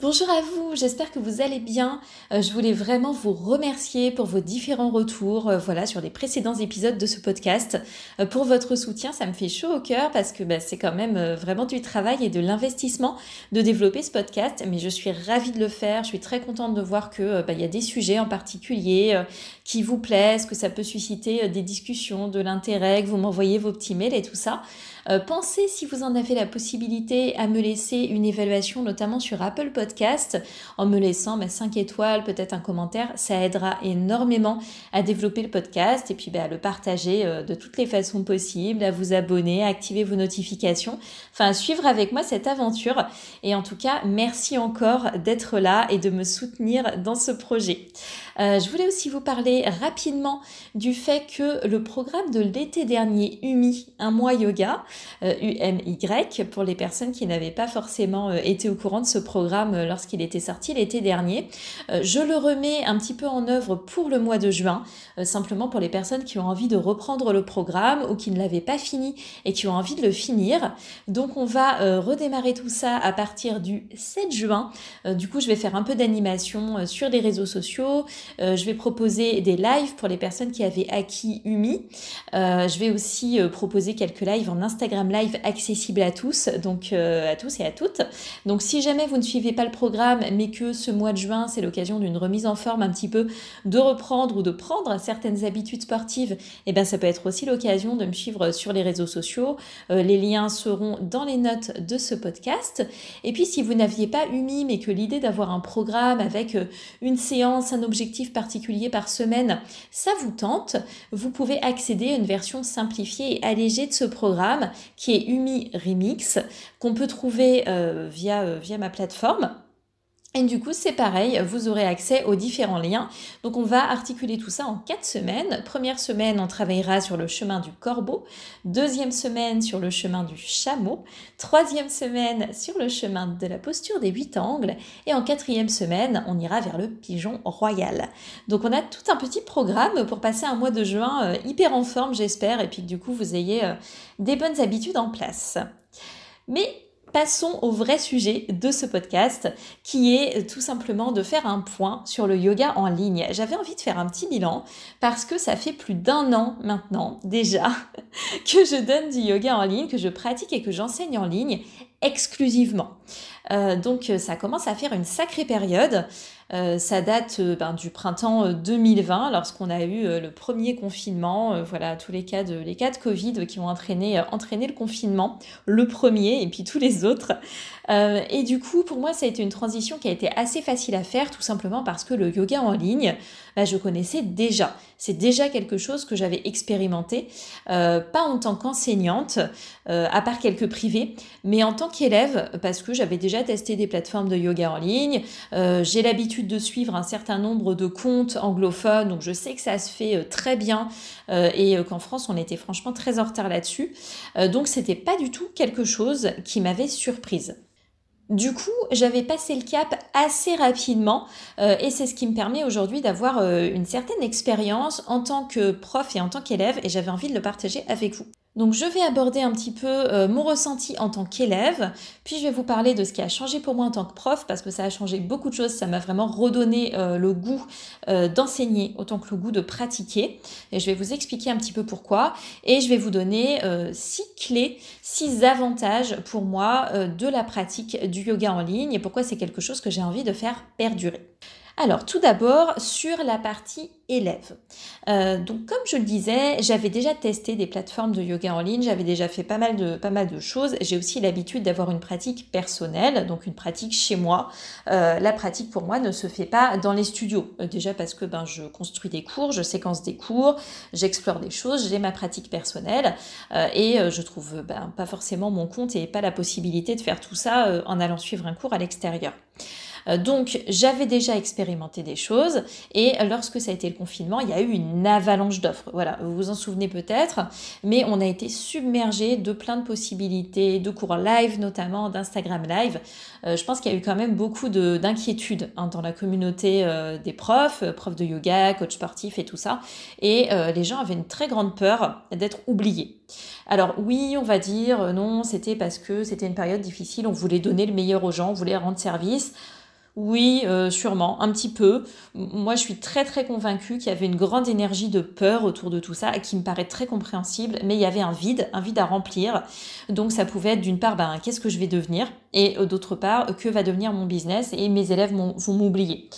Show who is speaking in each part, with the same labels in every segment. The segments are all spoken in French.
Speaker 1: Bonjour à vous, j'espère que vous allez bien. Euh, je voulais vraiment vous remercier pour vos différents retours euh, voilà, sur les précédents épisodes de ce podcast. Euh, pour votre soutien, ça me fait chaud au cœur parce que bah, c'est quand même vraiment du travail et de l'investissement de développer ce podcast. Mais je suis ravie de le faire, je suis très contente de voir qu'il bah, y a des sujets en particulier qui vous plaisent, que ça peut susciter des discussions, de l'intérêt, que vous m'envoyez vos petits mails et tout ça. Euh, pensez, si vous en avez la possibilité, à me laisser une évaluation, notamment sur Apple Podcast, en me laissant 5 bah, étoiles, peut-être un commentaire. Ça aidera énormément à développer le podcast et puis bah, à le partager euh, de toutes les façons possibles, à vous abonner, à activer vos notifications, enfin à suivre avec moi cette aventure. Et en tout cas, merci encore d'être là et de me soutenir dans ce projet. Euh, je voulais aussi vous parler rapidement du fait que le programme de l'été dernier, UMI, un mois yoga, UMY, euh, pour les personnes qui n'avaient pas forcément euh, été au courant de ce programme lorsqu'il était sorti l'été dernier, je le remets un petit peu en œuvre pour le mois de juin, simplement pour les personnes qui ont envie de reprendre le programme ou qui ne l'avaient pas fini et qui ont envie de le finir. Donc on va redémarrer tout ça à partir du 7 juin. du coup, je vais faire un peu d'animation sur les réseaux sociaux, euh, je vais proposer des lives pour les personnes qui avaient acquis UMI. Euh, je vais aussi euh, proposer quelques lives en Instagram Live accessibles à tous, donc à tous et à toutes. Donc si jamais vous ne suivez pas le programme, mais que ce mois de juin, c'est l'occasion d'une remise en forme un petit peu, de reprendre ou de prendre certaines habitudes sportives, eh bien ça peut être aussi l'occasion de me suivre sur les réseaux sociaux. les liens seront dans les notes de ce podcast. Et puis si vous n'aviez pas UMI, mais que l'idée d'avoir un programme avec une séance, un objectif, particulier par semaine, ça vous tente, vous pouvez accéder à une version simplifiée et allégée de ce programme qui est Umi Remix, qu'on peut trouver euh, via, euh, via ma plateforme. Et du coup, c'est pareil, vous aurez accès aux différents liens. Donc, on va articuler tout ça en quatre semaines. Première semaine, on travaillera sur le chemin du corbeau. Deuxième semaine, sur le chemin du chameau. Troisième semaine, sur le chemin de la posture des huit angles. Et en quatrième semaine, on ira vers le pigeon royal. Donc, on a tout un petit programme pour passer un mois de juin euh, hyper en forme, j'espère, et puis du coup, vous ayez euh, des bonnes habitudes en place. Mais passons au vrai sujet de ce podcast, qui est tout simplement de faire un point sur le yoga en ligne. J'avais envie de faire un petit bilan parce que ça fait plus d'un an maintenant déjà que je donne du yoga en ligne, que je pratique et que j'enseigne en ligne exclusivement. Euh, donc ça commence à faire une sacrée période. Euh, ça date euh, ben, du printemps 2020, lorsqu'on a eu le premier confinement. voilà, tous les cas de les cas de Covid qui ont entraîné, entraîné le confinement, le premier et puis tous les autres. et du coup, pour moi, ça a été une transition qui a été assez facile à faire, tout simplement parce que le yoga en ligne, ben, je connaissais déjà. C'est déjà quelque chose que j'avais expérimenté, pas en tant qu'enseignante, à part quelques privés, mais en tant qu'élève, parce que j'avais déjà testé des plateformes de yoga en ligne. Euh, j'ai l'habitude de suivre un certain nombre de comptes anglophones, donc je sais que ça se fait euh, très bien euh, et qu'en France, on était franchement très en retard là-dessus. donc, c'était pas du tout quelque chose qui m'avait surprise. Du coup, j'avais passé le cap assez rapidement et c'est ce qui me permet aujourd'hui d'avoir une certaine expérience en tant que prof et en tant qu'élève et j'avais envie de le partager avec vous. Donc je vais aborder un petit peu euh, mon ressenti en tant qu'élève, puis je vais vous parler de ce qui a changé pour moi en tant que prof, parce que ça a changé beaucoup de choses, ça m'a vraiment redonné euh, le goût euh, d'enseigner autant que le goût de pratiquer, et je vais vous expliquer un petit peu pourquoi, et je vais vous donner six clés, six avantages pour moi de la pratique du yoga en ligne, et pourquoi c'est quelque chose que j'ai envie de faire perdurer. Alors tout d'abord sur la partie élève. Euh, donc comme je le disais, j'avais déjà testé des plateformes de yoga en ligne, j'avais déjà fait pas mal de, pas mal de choses. J'ai aussi l'habitude d'avoir une pratique personnelle, donc une pratique chez moi. Euh, la pratique pour moi ne se fait pas dans les studios. Euh, déjà parce que ben, je construis des cours, je séquence des cours, j'explore des choses, j'ai ma pratique personnelle et je trouve ben, pas forcément mon compte et pas la possibilité de faire tout ça en allant suivre un cours à l'extérieur. Donc j'avais déjà expérimenté des choses et lorsque ça a été le confinement, il y a eu une avalanche d'offres. Voilà, vous vous en souvenez peut-être, mais on a été submergé de plein de possibilités, de cours live notamment, d'Instagram live. je pense qu'il y a eu quand même beaucoup d'inquiétudes hein, dans la communauté des profs, profs de yoga, coach sportif et tout ça. Et les gens avaient une très grande peur d'être oubliés. Alors oui, on va dire euh, non, c'était parce que c'était une période difficile, on voulait donner le meilleur aux gens, on voulait rendre service. Oui, euh, sûrement, un petit peu. Moi, je suis très très convaincue qu'il y avait une grande énergie de peur autour de tout ça, qui me paraît très compréhensible, mais il y avait un vide, un vide à remplir. Donc ça pouvait être d'une part, ben, qu'est-ce que je vais devenir Et euh, d'autre part, que va devenir mon business Et mes élèves vont m'oublier.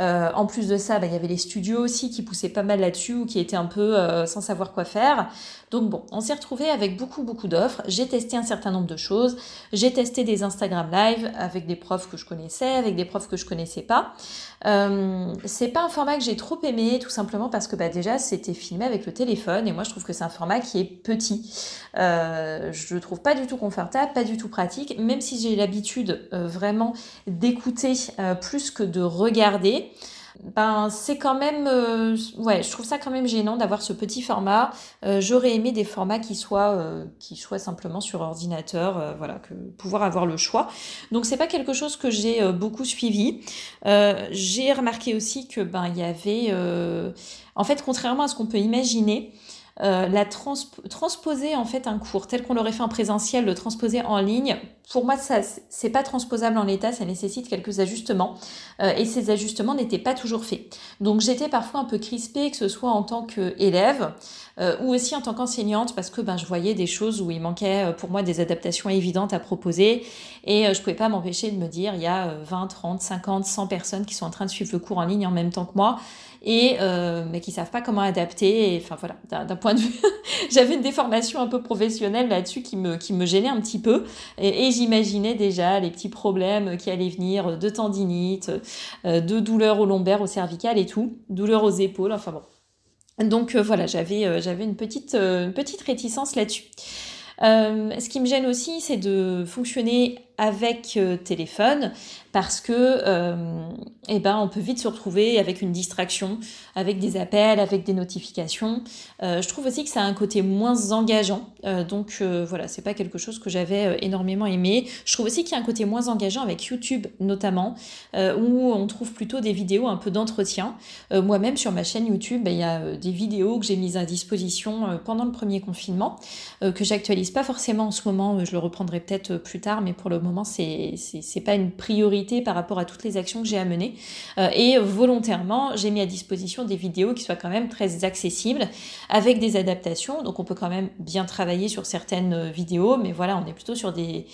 Speaker 1: Euh, en plus de ça, bah, il y avait les studios aussi qui poussaient pas mal là-dessus ou qui étaient un peu sans savoir quoi faire. Donc bon, on s'est retrouvé avec beaucoup beaucoup d'offres. J'ai testé un certain nombre de choses. J'ai testé des Instagram Live avec des profs que je connaissais, avec des profs que je connaissais pas. Euh, c'est pas un format que j'ai trop aimé, tout simplement parce que bah, déjà c'était filmé avec le téléphone et moi je trouve que c'est un format qui est petit. Euh, je le trouve pas du tout confortable, pas du tout pratique, même si j'ai l'habitude euh, vraiment d'écouter plus que de regarder ben c'est quand même euh, ouais je trouve ça quand même gênant d'avoir ce petit format. Euh, j'aurais aimé des formats qui soient euh, qui soient simplement sur ordinateur voilà que pouvoir avoir le choix. Donc c'est pas quelque chose que j'ai beaucoup suivi. J'ai remarqué aussi que ben il y avait en fait contrairement à ce qu'on peut imaginer euh, la transposer en fait un cours tel qu'on l'aurait fait en présentiel, le transposer en ligne, pour moi ça c'est pas transposable en l'état, ça nécessite quelques ajustements euh, et ces ajustements n'étaient pas toujours faits. Donc j'étais parfois un peu crispée, que ce soit en tant qu'élève euh, ou aussi en tant qu'enseignante parce que ben je voyais des choses où il manquait pour moi des adaptations évidentes à proposer et je pouvais pas m'empêcher de me dire il y a 20, 30, 50, 100 personnes qui sont en train de suivre le cours en ligne en même temps que moi et euh, mais qui savent pas comment adapter. enfin voilà, d'un point de vue, j'avais une déformation un peu professionnelle là-dessus qui me qui me gênait un petit peu, et, j'imaginais déjà les petits problèmes qui allaient venir de tendinite, euh, de douleurs au lombaire, au cervical et tout, douleurs aux épaules. Enfin bon. Donc euh, voilà, j'avais j'avais une petite une petite réticence là-dessus. ce qui me gêne aussi, c'est de fonctionner avec téléphone parce que euh, eh ben, on peut vite se retrouver avec une distraction, avec des appels, avec des notifications. Euh, je trouve aussi que ça a un côté moins engageant, euh, donc euh, voilà, c'est pas quelque chose que j'avais énormément aimé. Je trouve aussi qu'il y a un côté moins engageant avec YouTube notamment, où on trouve plutôt des vidéos un peu d'entretien. Moi-même sur ma chaîne YouTube, ben, il y a des vidéos que j'ai mises à disposition pendant le premier confinement, que j'actualise pas forcément en ce moment, je le reprendrai peut-être plus tard, mais pour le moment c'est pas une priorité par rapport à toutes les actions que j'ai à mener. Et volontairement, j'ai mis à disposition des vidéos qui soient quand même très accessibles, avec des adaptations. Donc on peut quand même bien travailler sur certaines euh, vidéos, mais voilà, on est plutôt sur des,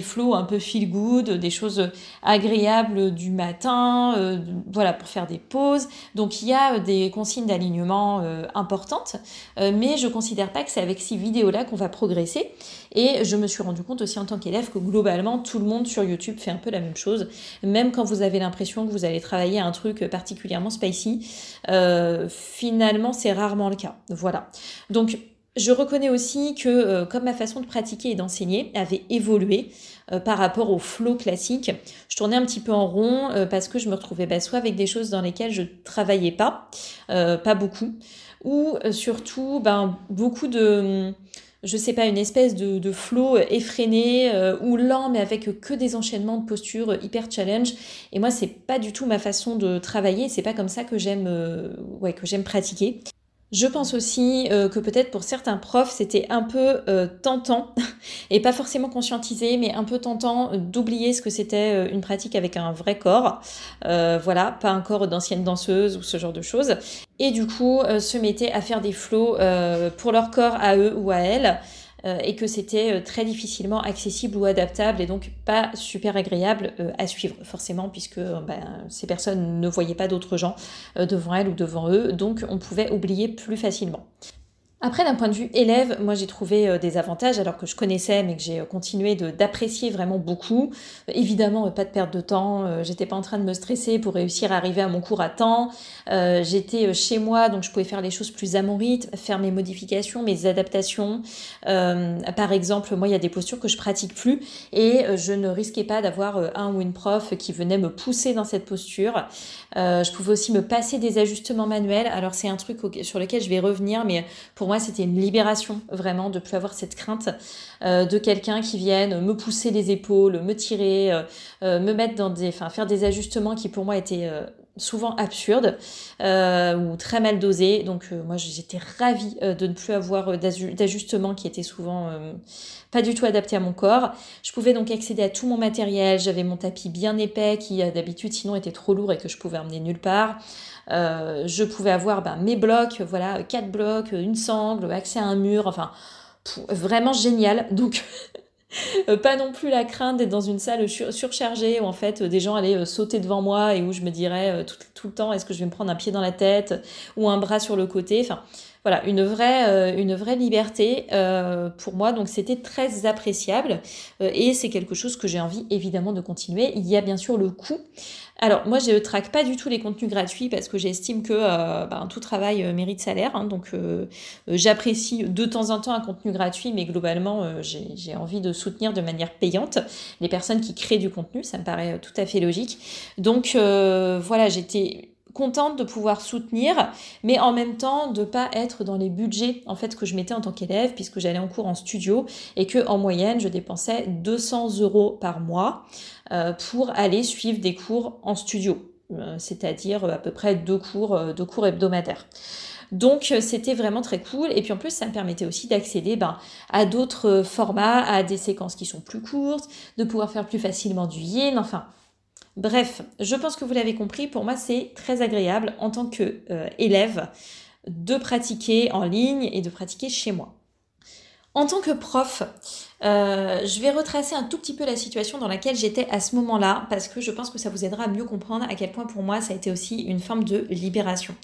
Speaker 1: flows un peu feel good, des choses agréables du matin, euh, voilà, pour faire des pauses. Donc il y a des consignes d'alignement importantes, mais je considère pas que c'est avec ces vidéos-là qu'on va progresser. Et je me suis rendu compte aussi en tant qu'élève que globalement, tout le monde sur YouTube fait un peu la même chose. Même quand vous avez l'impression que vous allez travailler un truc particulièrement spicy, euh, finalement, c'est rarement le cas. Voilà. Donc, je reconnais aussi que euh, comme ma façon de pratiquer et d'enseigner avait évolué euh, par rapport au flow classique, je tournais un petit peu en rond parce que je me retrouvais bah, soit avec des choses dans lesquelles je travaillais pas, pas beaucoup, ou surtout ben, beaucoup de je sais pas, une espèce de, de flow effréné euh, ou lent, mais avec que des enchaînements de postures hyper challenge. Et moi, c'est pas du tout ma façon de travailler. C'est pas comme ça que j'aime, euh, ouais, que j'aime pratiquer. Je pense aussi euh, que peut-être pour certains profs, c'était un peu euh, tentant, et pas forcément conscientisé, mais un peu tentant d'oublier ce que c'était euh, une pratique avec un vrai corps. voilà, pas un corps d'ancienne danseuse ou ce genre de choses. Et du coup, se mettaient à faire des flots pour leur corps à eux ou à elles. Euh, et que c'était euh, très difficilement accessible ou adaptable et donc pas super agréable euh, à suivre forcément puisque ben, ces personnes ne voyaient pas d'autres gens devant elles ou devant eux, donc on pouvait oublier plus facilement. Après, d'un point de vue élève, moi j'ai trouvé euh, des avantages alors que je connaissais, mais que j'ai euh, continué d'apprécier vraiment beaucoup. évidemment, pas de perte de temps. J'étais pas en train de me stresser pour réussir à arriver à mon cours à temps. J'étais chez moi, donc je pouvais faire les choses plus à mon rythme, faire mes modifications, mes adaptations. par exemple, moi il y a des postures que je pratique plus et je ne risquais pas d'avoir un ou une prof qui venait me pousser dans cette posture. je pouvais aussi me passer des ajustements manuels. Alors c'est un truc sur lequel je vais revenir, mais pour moi c'était une libération vraiment de plus avoir cette crainte euh, de quelqu'un qui vienne me pousser les épaules, me tirer, euh, euh, me mettre dans des, enfin faire des ajustements qui pour moi étaient souvent absurdes ou très mal dosés. Donc moi j'étais ravie de ne plus avoir d'ajustements qui étaient souvent pas du tout adaptés à mon corps. Je pouvais donc accéder à tout mon matériel. J'avais mon tapis bien épais qui d'habitude sinon était trop lourd et que je pouvais emmener nulle part. Euh, je pouvais avoir ben, mes blocs, voilà, quatre blocs, une sangle, accès à un mur, enfin, vraiment génial. Donc, euh, pas non plus la crainte d'être dans une salle surchargée où en fait des gens allaient euh, sauter devant moi et où je me dirais tout, le temps est-ce que je vais me prendre un pied dans la tête ou un bras sur le côté? Voilà, une vraie, euh, une vraie liberté euh, pour moi. Donc c'était très appréciable euh, et c'est quelque chose que j'ai envie évidemment de continuer. Il y a bien sûr le coût. Alors moi je ne traque pas du tout les contenus gratuits parce que j'estime que ben, tout travail mérite salaire. Hein. donc j'apprécie de temps en temps un contenu gratuit, mais globalement j'ai envie de soutenir de manière payante les personnes qui créent du contenu. Ça me paraît tout à fait logique. Donc voilà, j'étais contente de pouvoir soutenir, mais en même temps de pas être dans les budgets en fait que je mettais en tant qu'élève puisque j'allais en cours en studio et que en moyenne je dépensais 200 euros par mois euh, pour aller suivre des cours en studio, euh, c'est-à-dire à peu près deux cours, euh, deux cours hebdomadaires. Donc c'était vraiment très cool. Et puis en plus, ça me permettait aussi d'accéder ben, à d'autres formats, à des séquences qui sont plus courtes, de pouvoir faire plus facilement du yin. Enfin, Bref, je pense que vous l'avez compris, pour moi c'est très agréable en tant qu'élève euh, de pratiquer en ligne et de pratiquer chez moi. En tant que prof, euh, je vais retracer un tout petit peu la situation dans laquelle j'étais à ce moment-là, parce que je pense que ça vous aidera à mieux comprendre à quel point pour moi ça a été aussi une forme de libération.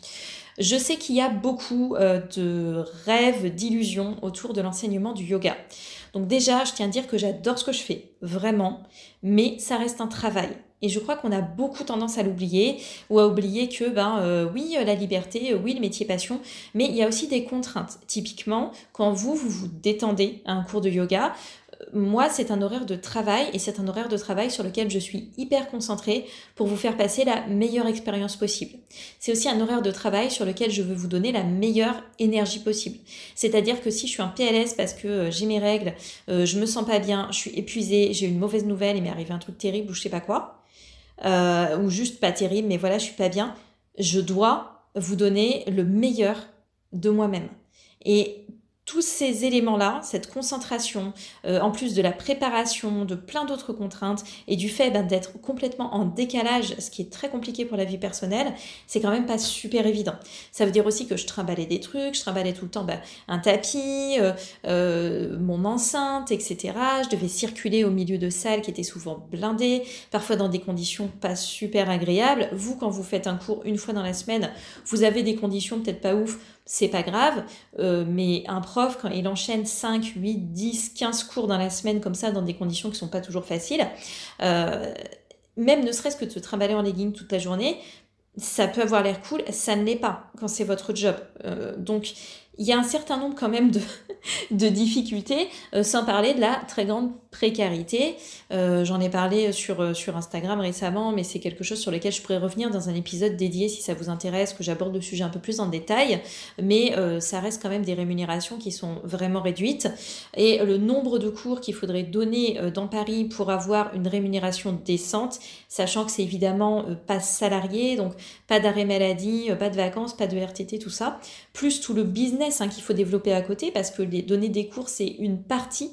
Speaker 1: Je sais qu'il y a beaucoup euh, de rêves, d'illusions autour de l'enseignement du yoga. Donc déjà, je tiens à dire que j'adore ce que je fais, vraiment, mais ça reste un travail. Et je crois qu'on a beaucoup tendance à l'oublier ou à oublier que, ben euh, oui, la liberté, euh, oui, le métier passion, mais il y a aussi des contraintes. Typiquement, quand vous, vous vous détendez à un cours de yoga, euh, moi, c'est un horaire de travail et c'est un horaire de travail sur lequel je suis hyper concentrée pour vous faire passer la meilleure expérience possible. C'est aussi un horaire de travail sur lequel je veux vous donner la meilleure énergie possible. C'est-à-dire que si je suis en PLS parce que j'ai mes règles, je me sens pas bien, je suis épuisée, j'ai une mauvaise nouvelle, il m'est arrivé un truc terrible ou je sais pas quoi, euh, ou juste pas terrible, mais voilà, je suis pas bien. Je dois vous donner le meilleur de moi-même. Et tous ces éléments-là, cette concentration, euh, en plus de la préparation, de plein d'autres contraintes et du fait ben, d'être complètement en décalage, ce qui est très compliqué pour la vie personnelle, c'est quand même pas super évident. Ça veut dire aussi que je trimballais des trucs, je trimballais tout le temps ben, un tapis, euh, euh, mon enceinte, etc. Je devais circuler au milieu de salles qui étaient souvent blindées, parfois dans des conditions pas super agréables. Vous, quand vous faites un cours une fois dans la semaine, vous avez des conditions peut-être pas ouf c'est pas grave, euh, mais un prof, quand il enchaîne 5, 8, 10, 15 cours dans la semaine comme ça, dans des conditions qui sont pas toujours faciles, euh, même ne serait-ce que de se trimballer en legging toute la journée, ça peut avoir l'air cool, ça ne l'est pas quand c'est votre job. Euh, donc, il y a un certain nombre quand même de, de difficultés, sans parler de la très grande précarité. Euh, j'en ai parlé sur, euh, sur Instagram récemment, mais c'est quelque chose sur lequel je pourrais revenir dans un épisode dédié si ça vous intéresse, que j'aborde le sujet un peu plus en détail. Mais euh, ça reste quand même des rémunérations qui sont vraiment réduites. Et le nombre de cours qu'il faudrait donner dans Paris pour avoir une rémunération décente, sachant que c'est évidemment pas salarié, donc pas d'arrêt maladie, pas de vacances, pas de RTT, tout ça, plus tout le business hein, qu'il faut développer à côté, parce que donner des cours, c'est une partie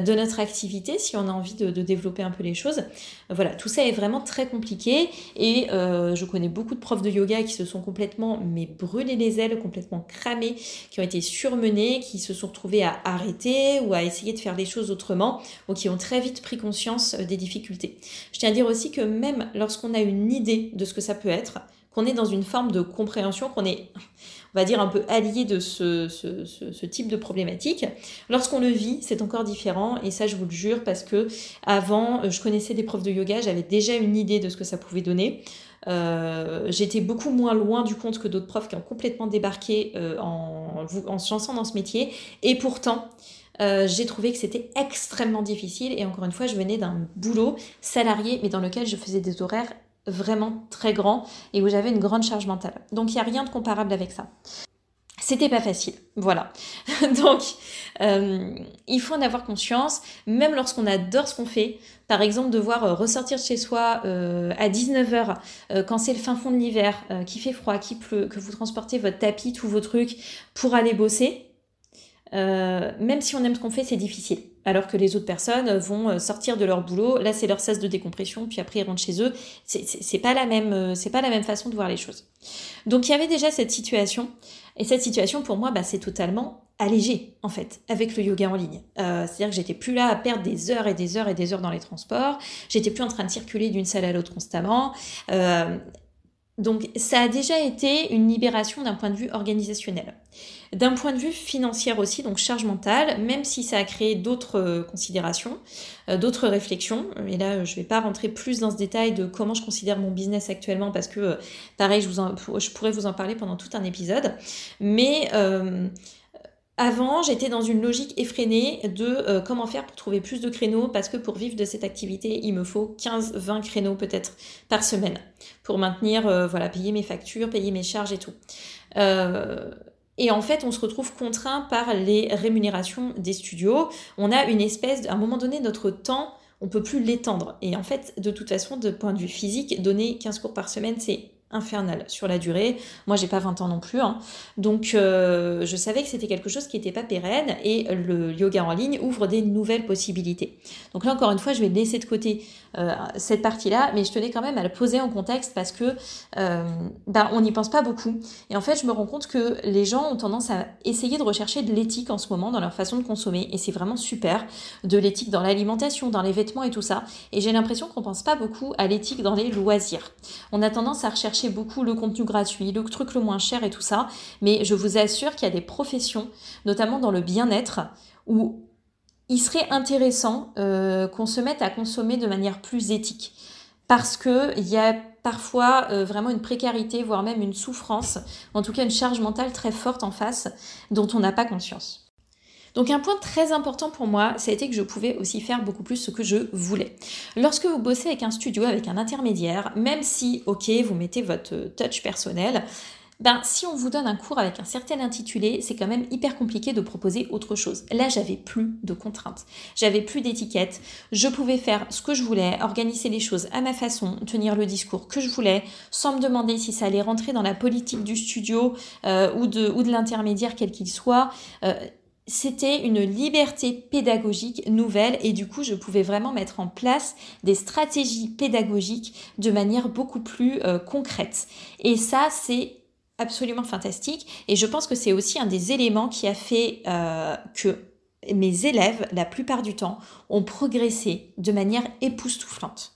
Speaker 1: de notre activité si on a envie de, développer un peu les choses. Voilà, tout ça est vraiment très compliqué et euh, je connais beaucoup de profs de yoga qui se sont complètement mais brûlés les ailes, complètement cramés, qui ont été surmenés, qui se sont retrouvés à arrêter ou à essayer de faire les choses autrement ou qui ont très vite pris conscience euh, des difficultés. Je tiens à dire aussi que même lorsqu'on a une idée de ce que ça peut être, qu'on est dans une forme de compréhension, qu'on est, on va dire, un peu allié de ce, ce, type de problématique. Lorsqu'on le vit, c'est encore différent, et ça, je vous le jure, parce que avant, je connaissais des profs de yoga, j'avais déjà une idée de ce que ça pouvait donner. Euh, j'étais beaucoup moins loin du compte que d'autres profs qui ont complètement débarqué euh, en, en, se lançant dans ce métier. Et pourtant, euh, j'ai trouvé que c'était extrêmement difficile. Et encore une fois, je venais d'un boulot salarié, mais dans lequel je faisais des horaires vraiment très grands et où j'avais une grande charge mentale. Donc il n'y a rien de comparable avec ça. C'était pas facile, voilà. Donc, euh, il faut en avoir conscience, même lorsqu'on adore ce qu'on fait. Par exemple, devoir euh, ressortir de chez soi à 19h quand c'est le fin fond de l'hiver, qu'il fait froid, qu'il pleut, que vous transportez votre tapis, tous vos trucs pour aller bosser. Euh, même si on aime ce qu'on fait, c'est difficile. Alors que les autres personnes vont euh, sortir de leur boulot, là c'est leur sas de décompression, puis après ils rentrent chez eux. C'est pas la même, euh, c'est pas la même façon de voir les choses. Donc il y avait déjà cette situation, et cette situation pour moi, bah, c'est totalement allégé en fait avec le yoga en ligne. C'est-à-dire que j'étais plus là à perdre des heures et des heures et des heures dans les transports. J'étais plus en train de circuler d'une salle à l'autre constamment. Donc ça a déjà été une libération d'un point de vue organisationnel. D'un point de vue financier aussi, donc charge mentale, même si ça a créé d'autres euh, considérations, euh, d'autres réflexions. Et là, je ne vais pas rentrer plus dans ce détail de comment je considère mon business actuellement parce que, euh, pareil, je pourrais vous en parler pendant tout un épisode. Mais avant, j'étais dans une logique effrénée de euh, comment faire pour trouver plus de créneaux parce que pour vivre de cette activité, il me faut 15-20 créneaux peut-être par semaine pour maintenir, euh, voilà, payer mes factures, payer mes charges et tout. Euh, et en fait, on se retrouve contraint par les rémunérations des studios. On a une espèce, à un moment donné, notre temps, on peut plus l'étendre. Et en fait, de toute façon, de point de vue physique, donner 15 cours par semaine, c'est infernal sur la durée. Moi, j'ai pas 20 ans non plus. Hein. Donc, euh, je savais que c'était quelque chose qui n'était pas pérenne et le yoga en ligne ouvre des nouvelles possibilités. Donc là, encore une fois, je vais laisser de côté euh, cette partie-là, mais je tenais quand même à le poser en contexte parce que euh, bah, on n'y pense pas beaucoup. Et en fait, je me rends compte que les gens ont tendance à essayer de rechercher de l'éthique en ce moment dans leur façon de consommer et c'est vraiment super. De l'éthique dans l'alimentation, dans les vêtements et tout ça. Et j'ai l'impression qu'on pense pas beaucoup à l'éthique dans les loisirs. On a tendance à rechercher beaucoup le contenu gratuit, le truc le moins cher et tout ça, mais je vous assure qu'il y a des professions, notamment dans le bien-être, où il serait intéressant euh, qu'on se mette à consommer de manière plus éthique. Parce qu'il y a parfois euh, vraiment une précarité, voire même une souffrance, en tout cas une charge mentale très forte en face, dont on n'a pas conscience. Donc un point très important pour moi, ça a été que je pouvais aussi faire beaucoup plus ce que je voulais. Lorsque vous bossez avec un studio, avec un intermédiaire, même si, ok, vous mettez votre touch personnel, ben, si on vous donne un cours avec un certain intitulé, c'est quand même hyper compliqué de proposer autre chose. Là, j'avais plus de contraintes, j'avais plus d'étiquettes, je pouvais faire ce que je voulais, organiser les choses à ma façon, tenir le discours que je voulais, sans me demander si ça allait rentrer dans la politique du studio euh, ou de, ou de l'intermédiaire quel qu'il soit. Euh, c'était une liberté pédagogique nouvelle et du coup je pouvais vraiment mettre en place des stratégies pédagogiques de manière beaucoup plus euh, concrète. Et ça c'est absolument fantastique et je pense que c'est aussi un des éléments qui a fait euh, que mes élèves, la plupart du temps, ont progressé de manière époustouflante.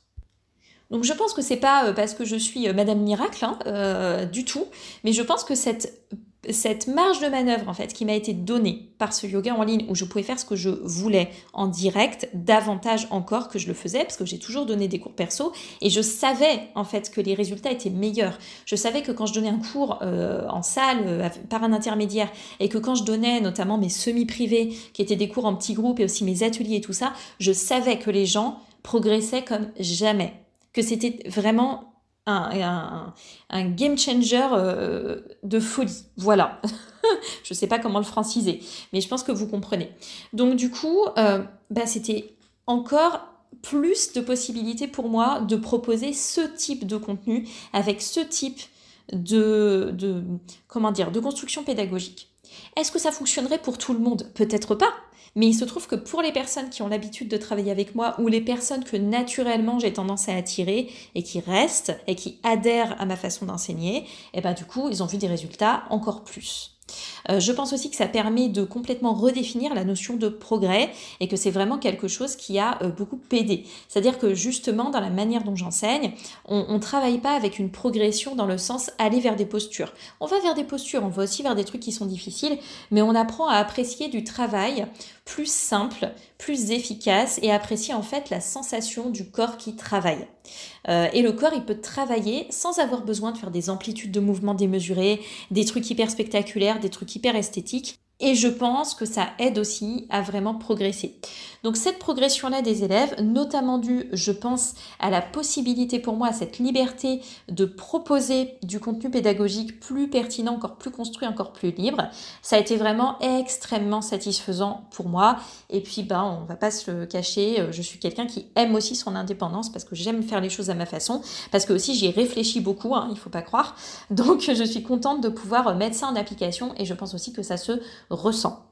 Speaker 1: Donc je pense que c'est pas euh, parce que je suis Madame Miracle hein, du tout, mais je pense que cette cette marge de manœuvre en fait qui m'a été donnée par ce yoga en ligne où je pouvais faire ce que je voulais en direct davantage encore que je le faisais parce que j'ai toujours donné des cours perso et je savais en fait que les résultats étaient meilleurs. Je savais que quand je donnais un cours euh, en salle euh, par un intermédiaire et que quand je donnais notamment mes semi-privés qui étaient des cours en petits groupes et aussi mes ateliers et tout ça, je savais que les gens progressaient comme jamais, que c'était vraiment un, game changer euh, de folie. Voilà. je ne sais pas comment le franciser, mais je pense que vous comprenez. Donc du coup, euh, bah, c'était encore plus de possibilités pour moi de proposer ce type de contenu avec ce type de, de comment dire de construction pédagogique. Est-ce que ça fonctionnerait pour tout le monde? Peut-être pas. Mais il se trouve que pour les personnes qui ont l'habitude de travailler avec moi ou les personnes que naturellement j'ai tendance à attirer et qui restent et qui adhèrent à ma façon d'enseigner, et eh ben du coup, ils ont vu des résultats encore plus. Je pense aussi que ça permet de complètement redéfinir la notion de progrès et que c'est vraiment quelque chose qui a beaucoup aidé. C'est-à-dire que justement, dans la manière dont j'enseigne, on ne travaille pas avec une progression dans le sens aller vers des postures. On va vers des postures, on va aussi vers des trucs qui sont difficiles, mais on apprend à apprécier du travail plus simple, plus efficace et apprécier en fait la sensation du corps qui travaille. Euh, et le corps, il peut travailler sans avoir besoin de faire des amplitudes de mouvement démesurées, des trucs hyper spectaculaires, des trucs hyper esthétiques. Et je pense que ça aide aussi à vraiment progresser. Donc cette progression-là des élèves, notamment due, je pense, à la possibilité pour moi, à cette liberté de proposer du contenu pédagogique plus pertinent, encore plus construit, encore plus libre, ça a été vraiment extrêmement satisfaisant pour moi. Et puis, ben, on va pas se le cacher, euh, je suis quelqu'un qui aime aussi son indépendance parce que j'aime faire les choses à ma façon, parce que aussi j'y réfléchis beaucoup, hein, il faut pas croire. Donc je suis contente de pouvoir mettre ça en application et je pense aussi que ça se ressent.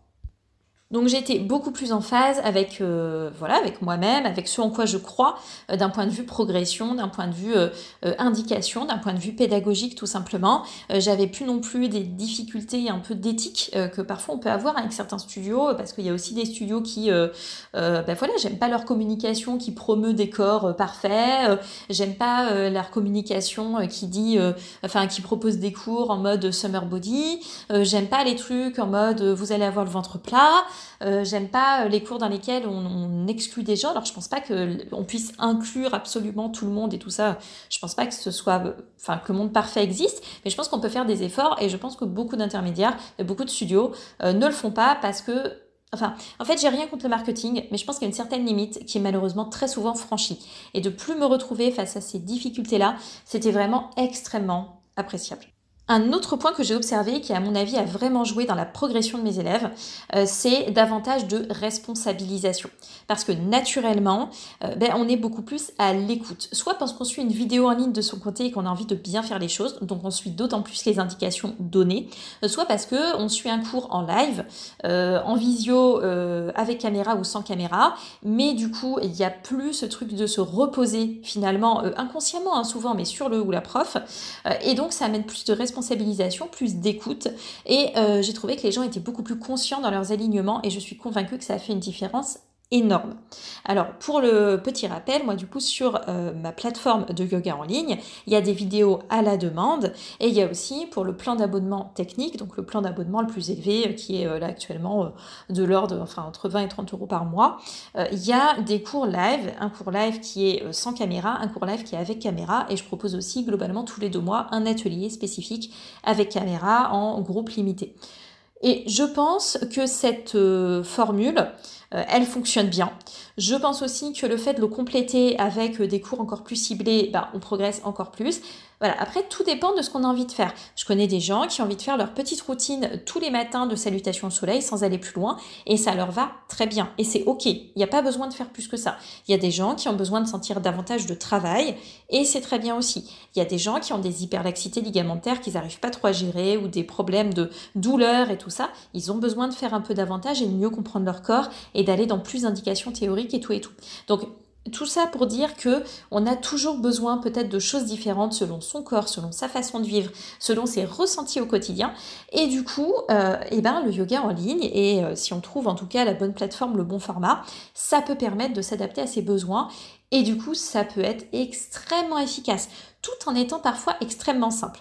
Speaker 1: Donc j'étais beaucoup plus en phase avec euh, voilà avec moi-même, avec ce en quoi je crois, euh, d'un point de vue progression, d'un point de vue euh, indication, d'un point de vue pédagogique tout simplement. J'avais plus non plus des difficultés un peu d'éthique que parfois on peut avoir avec certains studios, parce qu'il y a aussi des studios qui, ben voilà, j'aime pas leur communication qui promeut des corps parfaits, j'aime pas leur communication qui dit, enfin qui propose des cours en mode summer body, j'aime pas les trucs en mode vous allez avoir le ventre plat. Euh, j'aime pas euh, les cours dans lesquels on, exclut des gens. Alors je pense pas qu'on puisse inclure absolument tout le monde et tout ça. Je pense pas que ce soit, enfin que le monde parfait existe, mais je pense qu'on peut faire des efforts et je pense que beaucoup d'intermédiaires, beaucoup de studios euh, ne le font pas parce que Enfin, en fait, j'ai rien contre le marketing, mais je pense qu'il y a une certaine limite qui est malheureusement très souvent franchie. Et de plus me retrouver face à ces difficultés-là, c'était vraiment extrêmement appréciable. Un autre point que j'ai observé, qui à mon avis a vraiment joué dans la progression de mes élèves, euh, c'est davantage de responsabilisation. Parce que naturellement, euh, ben, on est beaucoup plus à l'écoute. Soit parce qu'on suit une vidéo en ligne de son côté et qu'on a envie de bien faire les choses, donc on suit d'autant plus les indications données, euh, soit parce que on suit un cours en live, en visio, avec caméra ou sans caméra, mais du coup, il n'y a plus ce truc de se reposer finalement inconsciemment, hein, souvent, mais sur le ou la prof, et donc ça amène plus de responsabilité responsabilisation, plus d'écoute. Et euh, j'ai trouvé que les gens étaient beaucoup plus conscients dans leurs alignements et je suis convaincue que ça a fait une différence Alors pour le petit rappel, moi du coup sur euh, ma plateforme de yoga en ligne, il y a des vidéos à la demande et il y a aussi pour le plan d'abonnement technique, donc le plan d'abonnement le plus élevé euh, qui est là actuellement de l'ordre, enfin entre 20 et 30 euros par mois, il y a des cours live, un cours live qui est sans caméra, un cours live qui est avec caméra et je propose aussi globalement tous les deux mois un atelier spécifique avec caméra en groupe limité. Et je pense que cette formule, euh, elle fonctionne bien. Je pense aussi que le fait de le compléter avec des cours encore plus ciblés, bah, on progresse encore plus. Voilà, après, tout dépend de ce qu'on a envie de faire. Je connais des gens qui ont envie de faire leur petite routine tous les matins de salutation au soleil sans aller plus loin, et ça leur va très bien. Et c'est OK, il n'y a pas besoin de faire plus que ça. Il y a des gens qui ont besoin de sentir davantage de travail, et c'est très bien aussi. Il y a des gens qui ont des hyperlaxités ligamentaires qu'ils n'arrivent pas trop à gérer, ou des problèmes de douleur et tout ça. Ils ont besoin de faire un peu davantage et de mieux comprendre leur corps, et d'aller dans plus d'indications théoriques et tout et tout. Donc tout ça pour dire que on a toujours besoin peut-être de choses différentes selon son corps, selon sa façon de vivre, selon ses ressentis au quotidien. Et du coup, euh, eh ben, le yoga en ligne, et euh, si on trouve en tout cas la bonne plateforme, le bon format, ça peut permettre de s'adapter à ses besoins. Et du coup, ça peut être extrêmement efficace, tout en étant parfois extrêmement simple.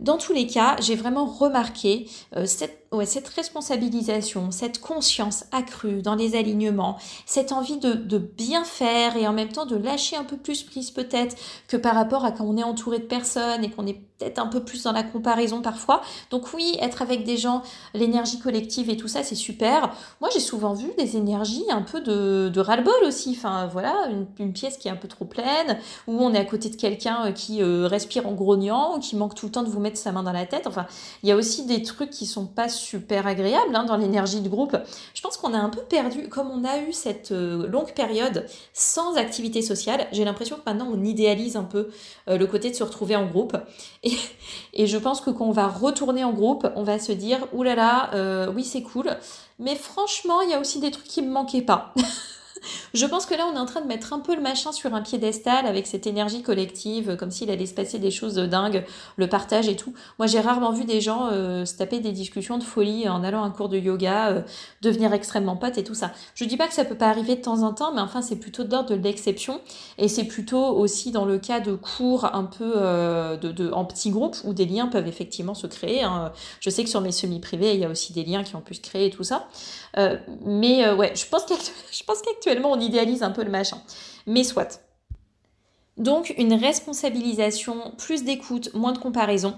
Speaker 1: Dans tous les cas, j'ai vraiment remarqué euh, cette ouais, cette responsabilisation, cette conscience accrue dans les alignements, cette envie de, de, bien faire et en même temps de lâcher un peu plus prise peut-être que par rapport à quand on est entouré de personnes et qu'on est peut-être un peu plus dans la comparaison parfois. Donc oui, être avec des gens, l'énergie collective et tout ça, c'est super. Moi, j'ai souvent vu des énergies un peu de, de ras-le-bol aussi. Enfin, voilà, une, pièce qui est un peu trop pleine, où on est à côté de quelqu'un euh, qui euh, respire en grognant, ou qui manque tout le temps de vous mettre sa main dans la tête. Enfin, il y a aussi des trucs qui sont pas super agréable hein, dans l'énergie de groupe. Je pense qu'on a un peu perdu, comme on a eu cette euh, longue période sans activité sociale, j'ai l'impression que maintenant on idéalise un peu euh, le côté de se retrouver en groupe. Et, je pense que quand on va retourner en groupe, on va se dire, oulala, euh, oui c'est cool, mais franchement, il y a aussi des trucs qui me manquaient pas. Je pense que là, on est en train de mettre un peu le machin sur un piédestal avec cette énergie collective, comme s'il allait se passer des choses dingues, le partage et tout. Moi, j'ai rarement vu des gens euh, se taper des discussions de folie en allant à un cours de yoga, euh, devenir extrêmement potes et tout ça. Je dis pas que ça peut pas arriver de temps en temps, mais enfin, c'est plutôt d'ordre de l'exception. Et c'est plutôt aussi dans le cas de cours un peu euh, de, en petits groupes où des liens peuvent effectivement se créer. Hein. Je sais que sur mes semi-privés, il y a aussi des liens qui ont pu se créer et tout ça. Mais ouais, je pense qu'actuellement, on idéalise un peu le machin. Mais soit. Donc une responsabilisation, plus d'écoute, moins de comparaison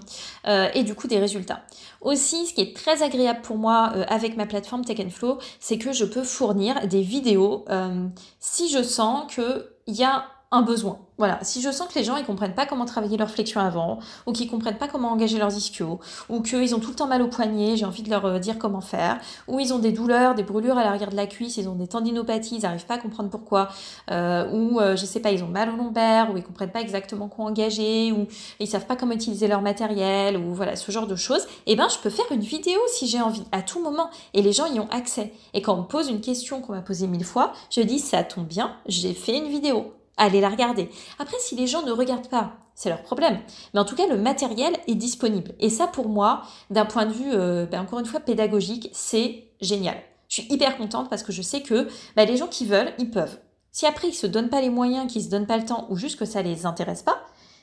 Speaker 1: euh, et du coup des résultats. Aussi, ce qui est très agréable pour moi euh, avec ma plateforme Tech Flow, c'est que je peux fournir des vidéos euh, si je sens qu'il y a un besoin. Voilà, si je sens que les gens ils comprennent pas comment travailler leur flexion avant, ou qu'ils comprennent pas comment engager leurs ischios, ou qu'ils ont tout le temps mal au poignet, j'ai envie de leur euh, dire comment faire, ou ils ont des douleurs, des brûlures à l'arrière de la cuisse, ils ont des tendinopathies, ils n'arrivent pas à comprendre pourquoi, euh, ou euh, je sais pas, ils ont mal au lombaire, ou ils comprennent pas exactement quoi engager, ou ils savent pas comment utiliser leur matériel, ou voilà, ce genre de choses, eh ben je peux faire une vidéo si j'ai envie, à tout moment, et les gens y ont accès. Et quand on me pose une question qu'on m'a posée mille fois, je dis ça tombe bien, j'ai fait une vidéo allez la regarder. Après, si les gens ne regardent pas, c'est leur problème. Mais en tout cas, le matériel est disponible. Et ça, pour moi, d'un point de vue, euh, ben, encore une fois, pédagogique, c'est génial. Je suis hyper contente parce que je sais que ben, les gens qui veulent, ils peuvent. Si après, ils se donnent pas les moyens, qu'ils se donnent pas le temps, ou juste que ça les intéresse pas,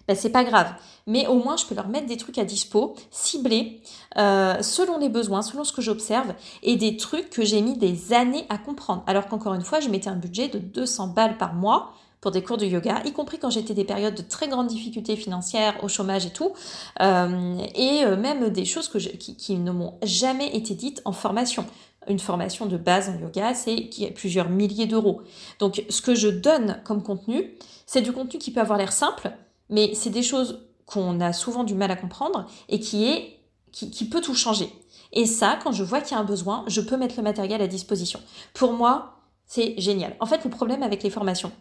Speaker 1: ben, c'est pas grave. Mais au moins, je peux leur mettre des trucs à dispo, ciblés, euh, selon les besoins, selon ce que j'observe, et des trucs que j'ai mis des années à comprendre. Alors qu'encore une fois, je mettais un budget de 200 balles par mois pour des cours de yoga, y compris quand j'étais des périodes de très grandes difficultés financières, au chômage et tout, euh, et euh, même des choses que qui, ne m'ont jamais été dites en formation. Une formation de base en yoga, c'est qui a plusieurs milliers d'euros. Donc, ce que je donne comme contenu, c'est du contenu qui peut avoir l'air simple, mais c'est des choses qu'on a souvent du mal à comprendre et qui est qui, qui peut tout changer. Et ça, quand je vois qu'il y a un besoin, je peux mettre le matériel à disposition. Pour moi, c'est génial. En fait, le problème avec les formations,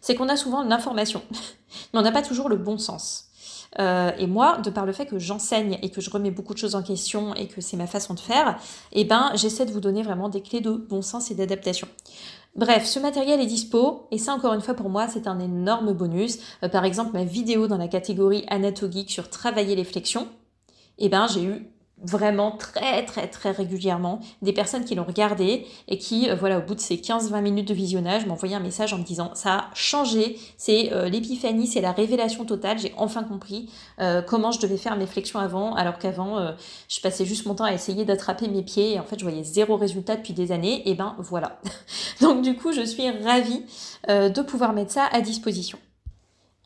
Speaker 1: c'est qu'on a souvent l'information, mais on n'a pas toujours le bon sens. Euh, et moi, de par le fait que j'enseigne et que je remets beaucoup de choses en question et que c'est ma façon de faire, eh ben, j'essaie de vous donner vraiment des clés de bon sens et d'adaptation. Bref, ce matériel est dispo et ça encore une fois pour moi c'est un énorme bonus. Euh, par exemple ma vidéo dans la catégorie anatogique sur travailler les flexions, eh ben j'ai eu vraiment très très très régulièrement des personnes qui l'ont regardé et qui euh, voilà au bout de ces 15-20 minutes de visionnage m'envoyaient un message en me disant ça a changé c'est euh, l'épiphanie c'est la révélation totale j'ai enfin compris euh, comment je devais faire mes flexions avant alors qu'avant je passais juste mon temps à essayer d'attraper mes pieds et en fait je voyais zéro résultat depuis des années et ben voilà. Donc du coup je suis ravie de pouvoir mettre ça à disposition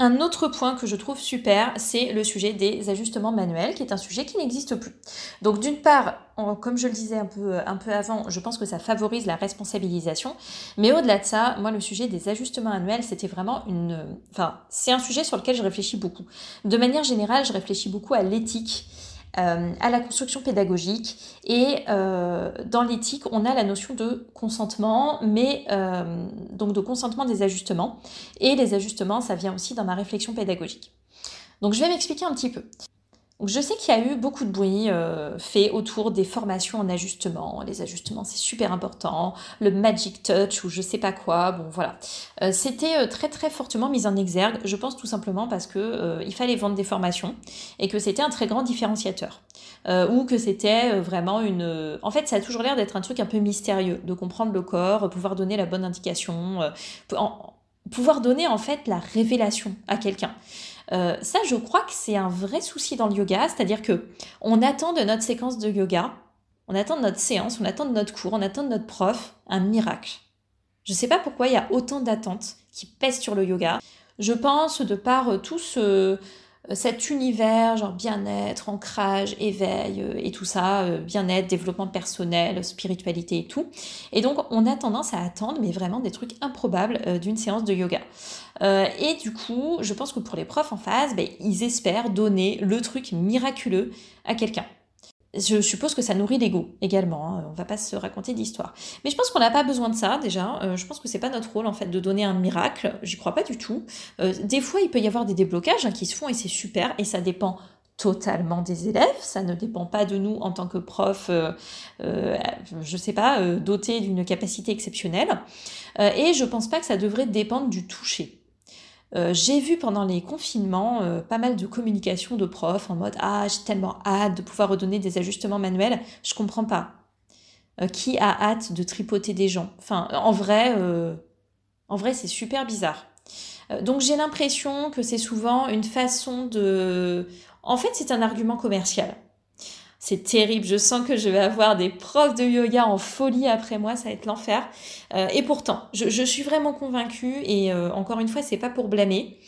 Speaker 1: un autre point que je trouve super, c'est le sujet des ajustements manuels, qui est un sujet qui n'existe plus. Donc d'une part, comme je le disais un peu, un peu avant, je pense que ça favorise la responsabilisation, mais au-delà de ça, moi le sujet des ajustements annuels, c'était vraiment une... Enfin, c'est un sujet sur lequel je réfléchis beaucoup. De manière générale, je réfléchis beaucoup à l'éthique euh, à la construction pédagogique. Et euh, dans l'éthique, on a la notion de consentement, mais euh, donc de consentement des ajustements. Et les ajustements, ça vient aussi dans ma réflexion pédagogique. Donc je vais m'expliquer un petit peu je sais qu'il y a eu beaucoup de bruit euh, fait autour des formations en ajustement. Les ajustements, c'est super important. Le magic touch ou je sais pas quoi. Bon, voilà. Euh, c'était euh, très très fortement mis en exergue. Je pense tout simplement parce que il fallait vendre des formations et que c'était un très grand différenciateur. ou que c'était vraiment une. En fait, ça a toujours l'air d'être un truc un peu mystérieux, de comprendre le corps, pouvoir donner la bonne indication, pouvoir donner en fait la révélation à quelqu'un. Euh, ça, je crois que c'est un vrai souci dans le yoga, c'est-à-dire que on attend de notre séquence de yoga, on attend de notre séance, on attend de notre cours, on attend de notre prof un miracle. Je ne sais pas pourquoi il y a autant d'attentes qui pèsent sur le yoga. Je pense de par euh, tout ce, cet univers, genre bien-être, ancrage, éveil euh, et tout ça, euh, bien-être, développement personnel, spiritualité et tout. Et donc, on a tendance à attendre, mais vraiment des trucs improbables d'une séance de yoga. et du coup, je pense que pour les profs en phase, ben, ils espèrent donner le truc miraculeux à quelqu'un. Je suppose que ça nourrit l'ego également, hein. on va pas se raconter d'histoire. Mais je pense qu'on n'a pas besoin de ça déjà, euh, je pense que c'est pas notre rôle en fait de donner un miracle, j'y crois pas du tout. Euh, des fois il peut y avoir des déblocages hein, qui se font et c'est super et ça dépend totalement des élèves, ça ne dépend pas de nous en tant que prof, euh, euh, je sais pas, euh, doté d'une capacité exceptionnelle. et je pense pas que ça devrait dépendre du toucher. J'ai vu pendant les confinements pas mal de communication de profs en mode Ah, j'ai tellement hâte de pouvoir redonner des ajustements manuels. Je comprends pas. qui a hâte de tripoter des gens? Enfin, en vrai, c'est super bizarre. Donc j'ai l'impression que c'est souvent une façon de... En fait, c'est un argument commercial. C'est terrible, je sens que je vais avoir des profs de yoga en folie après moi, ça va être l'enfer. Euh, et pourtant, je, suis vraiment convaincue, et euh, encore une fois, c'est pas pour blâmer.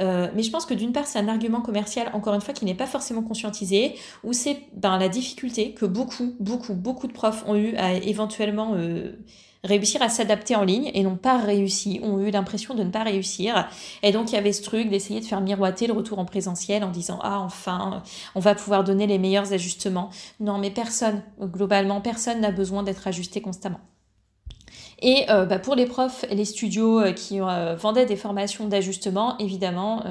Speaker 1: Euh, mais je pense que d'une part, c'est un argument commercial, encore une fois, qui n'est pas forcément conscientisé, ou c'est ben, la difficulté que beaucoup, beaucoup, beaucoup de profs ont eu à éventuellement réussir à s'adapter en ligne et n'ont pas réussi, ont eu l'impression de ne pas réussir. Et donc il y avait ce truc d'essayer de faire miroiter le retour en présentiel en disant ah enfin on va pouvoir donner les meilleurs ajustements. Non mais personne, globalement personne n'a besoin d'être ajusté constamment. Et euh, bah, pour les profs les studios euh, qui euh, vendaient des formations d'ajustement, évidemment,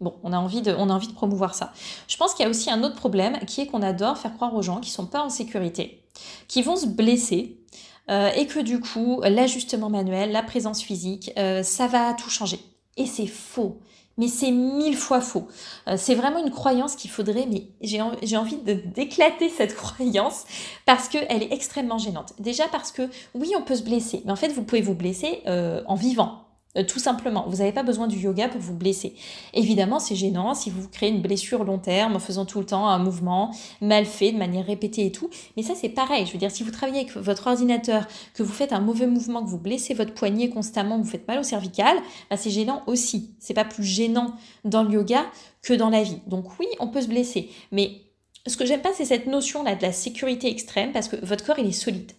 Speaker 1: bon, on a, envie de, on a envie de promouvoir ça. Je pense qu'il y a aussi un autre problème qui est qu'on adore faire croire aux gens qui ne sont pas en sécurité, qui vont se blesser euh, et que du coup, l'ajustement manuel, la présence physique, euh, ça va tout changer. Et c'est faux. Mais c'est mille fois faux. Euh, c'est vraiment une croyance qu'il faudrait, mais j'ai envie de d'éclater cette croyance parce qu'elle est extrêmement gênante. Déjà parce que oui, on peut se blesser, mais en fait, vous pouvez vous blesser en vivant. Euh, tout simplement, vous n'avez pas besoin du yoga pour vous blesser. Évidemment, c'est gênant si vous créez une blessure long terme en faisant tout le temps un mouvement mal fait, de manière répétée et tout. Mais ça, c'est pareil. Je veux dire, si vous travaillez avec votre ordinateur, que vous faites un mauvais mouvement, que vous blessez votre poignet constamment, vous faites mal au cervical, bah, c'est gênant aussi. C'est pas plus gênant dans le yoga que dans la vie. Donc oui, on peut se blesser. Mais ce que j'aime pas, c'est cette notion-là de la sécurité extrême parce que votre corps, il est solide.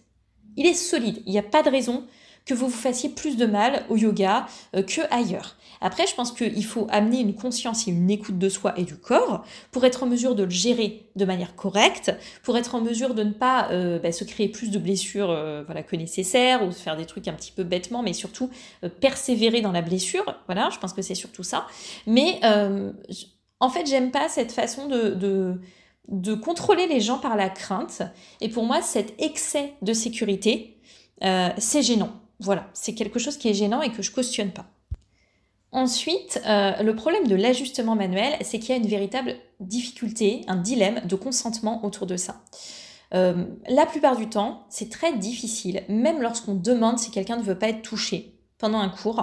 Speaker 1: Il est solide. Il n'y a pas de raison que vous vous fassiez plus de mal au yoga euh, que ailleurs. Après, je pense qu'il faut amener une conscience et une écoute de soi et du corps pour être en mesure de le gérer de manière correcte, pour être en mesure de ne pas euh, bah, se créer plus de blessures euh, voilà, que nécessaire ou faire des trucs un petit peu bêtement, mais surtout persévérer dans la blessure. Voilà, je pense que c'est surtout ça. Mais en fait, j'aime pas cette façon de, de de contrôler les gens par la crainte. Et pour moi, cet excès de sécurité, c'est gênant. Voilà, c'est quelque chose qui est gênant et que je cautionne pas. Ensuite, euh, le problème de l'ajustement manuel, c'est qu'il y a une véritable difficulté, un dilemme de consentement autour de ça. Euh, la plupart du temps, c'est très difficile, même lorsqu'on demande si quelqu'un ne veut pas être touché pendant un cours.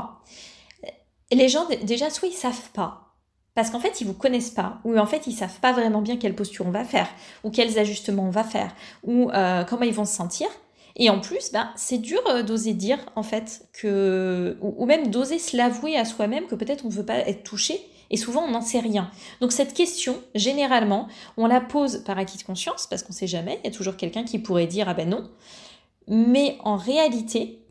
Speaker 1: Les gens, déjà, soit ils savent pas, parce qu'en fait, ils vous connaissent pas, ou en fait, ils savent pas vraiment bien quelle posture on va faire, ou quels ajustements on va faire, ou euh, comment ils vont se sentir. Et en plus, bah, c'est dur euh, d'oser dire, en fait, que, ou, même d'oser se l'avouer à soi-même que peut-être on ne veut pas être touché. Et souvent, on n'en sait rien. Donc, cette question, généralement, on la pose par acquis de conscience, parce qu'on ne sait jamais. Il y a toujours quelqu'un qui pourrait dire, ah ben non. Mais en réalité,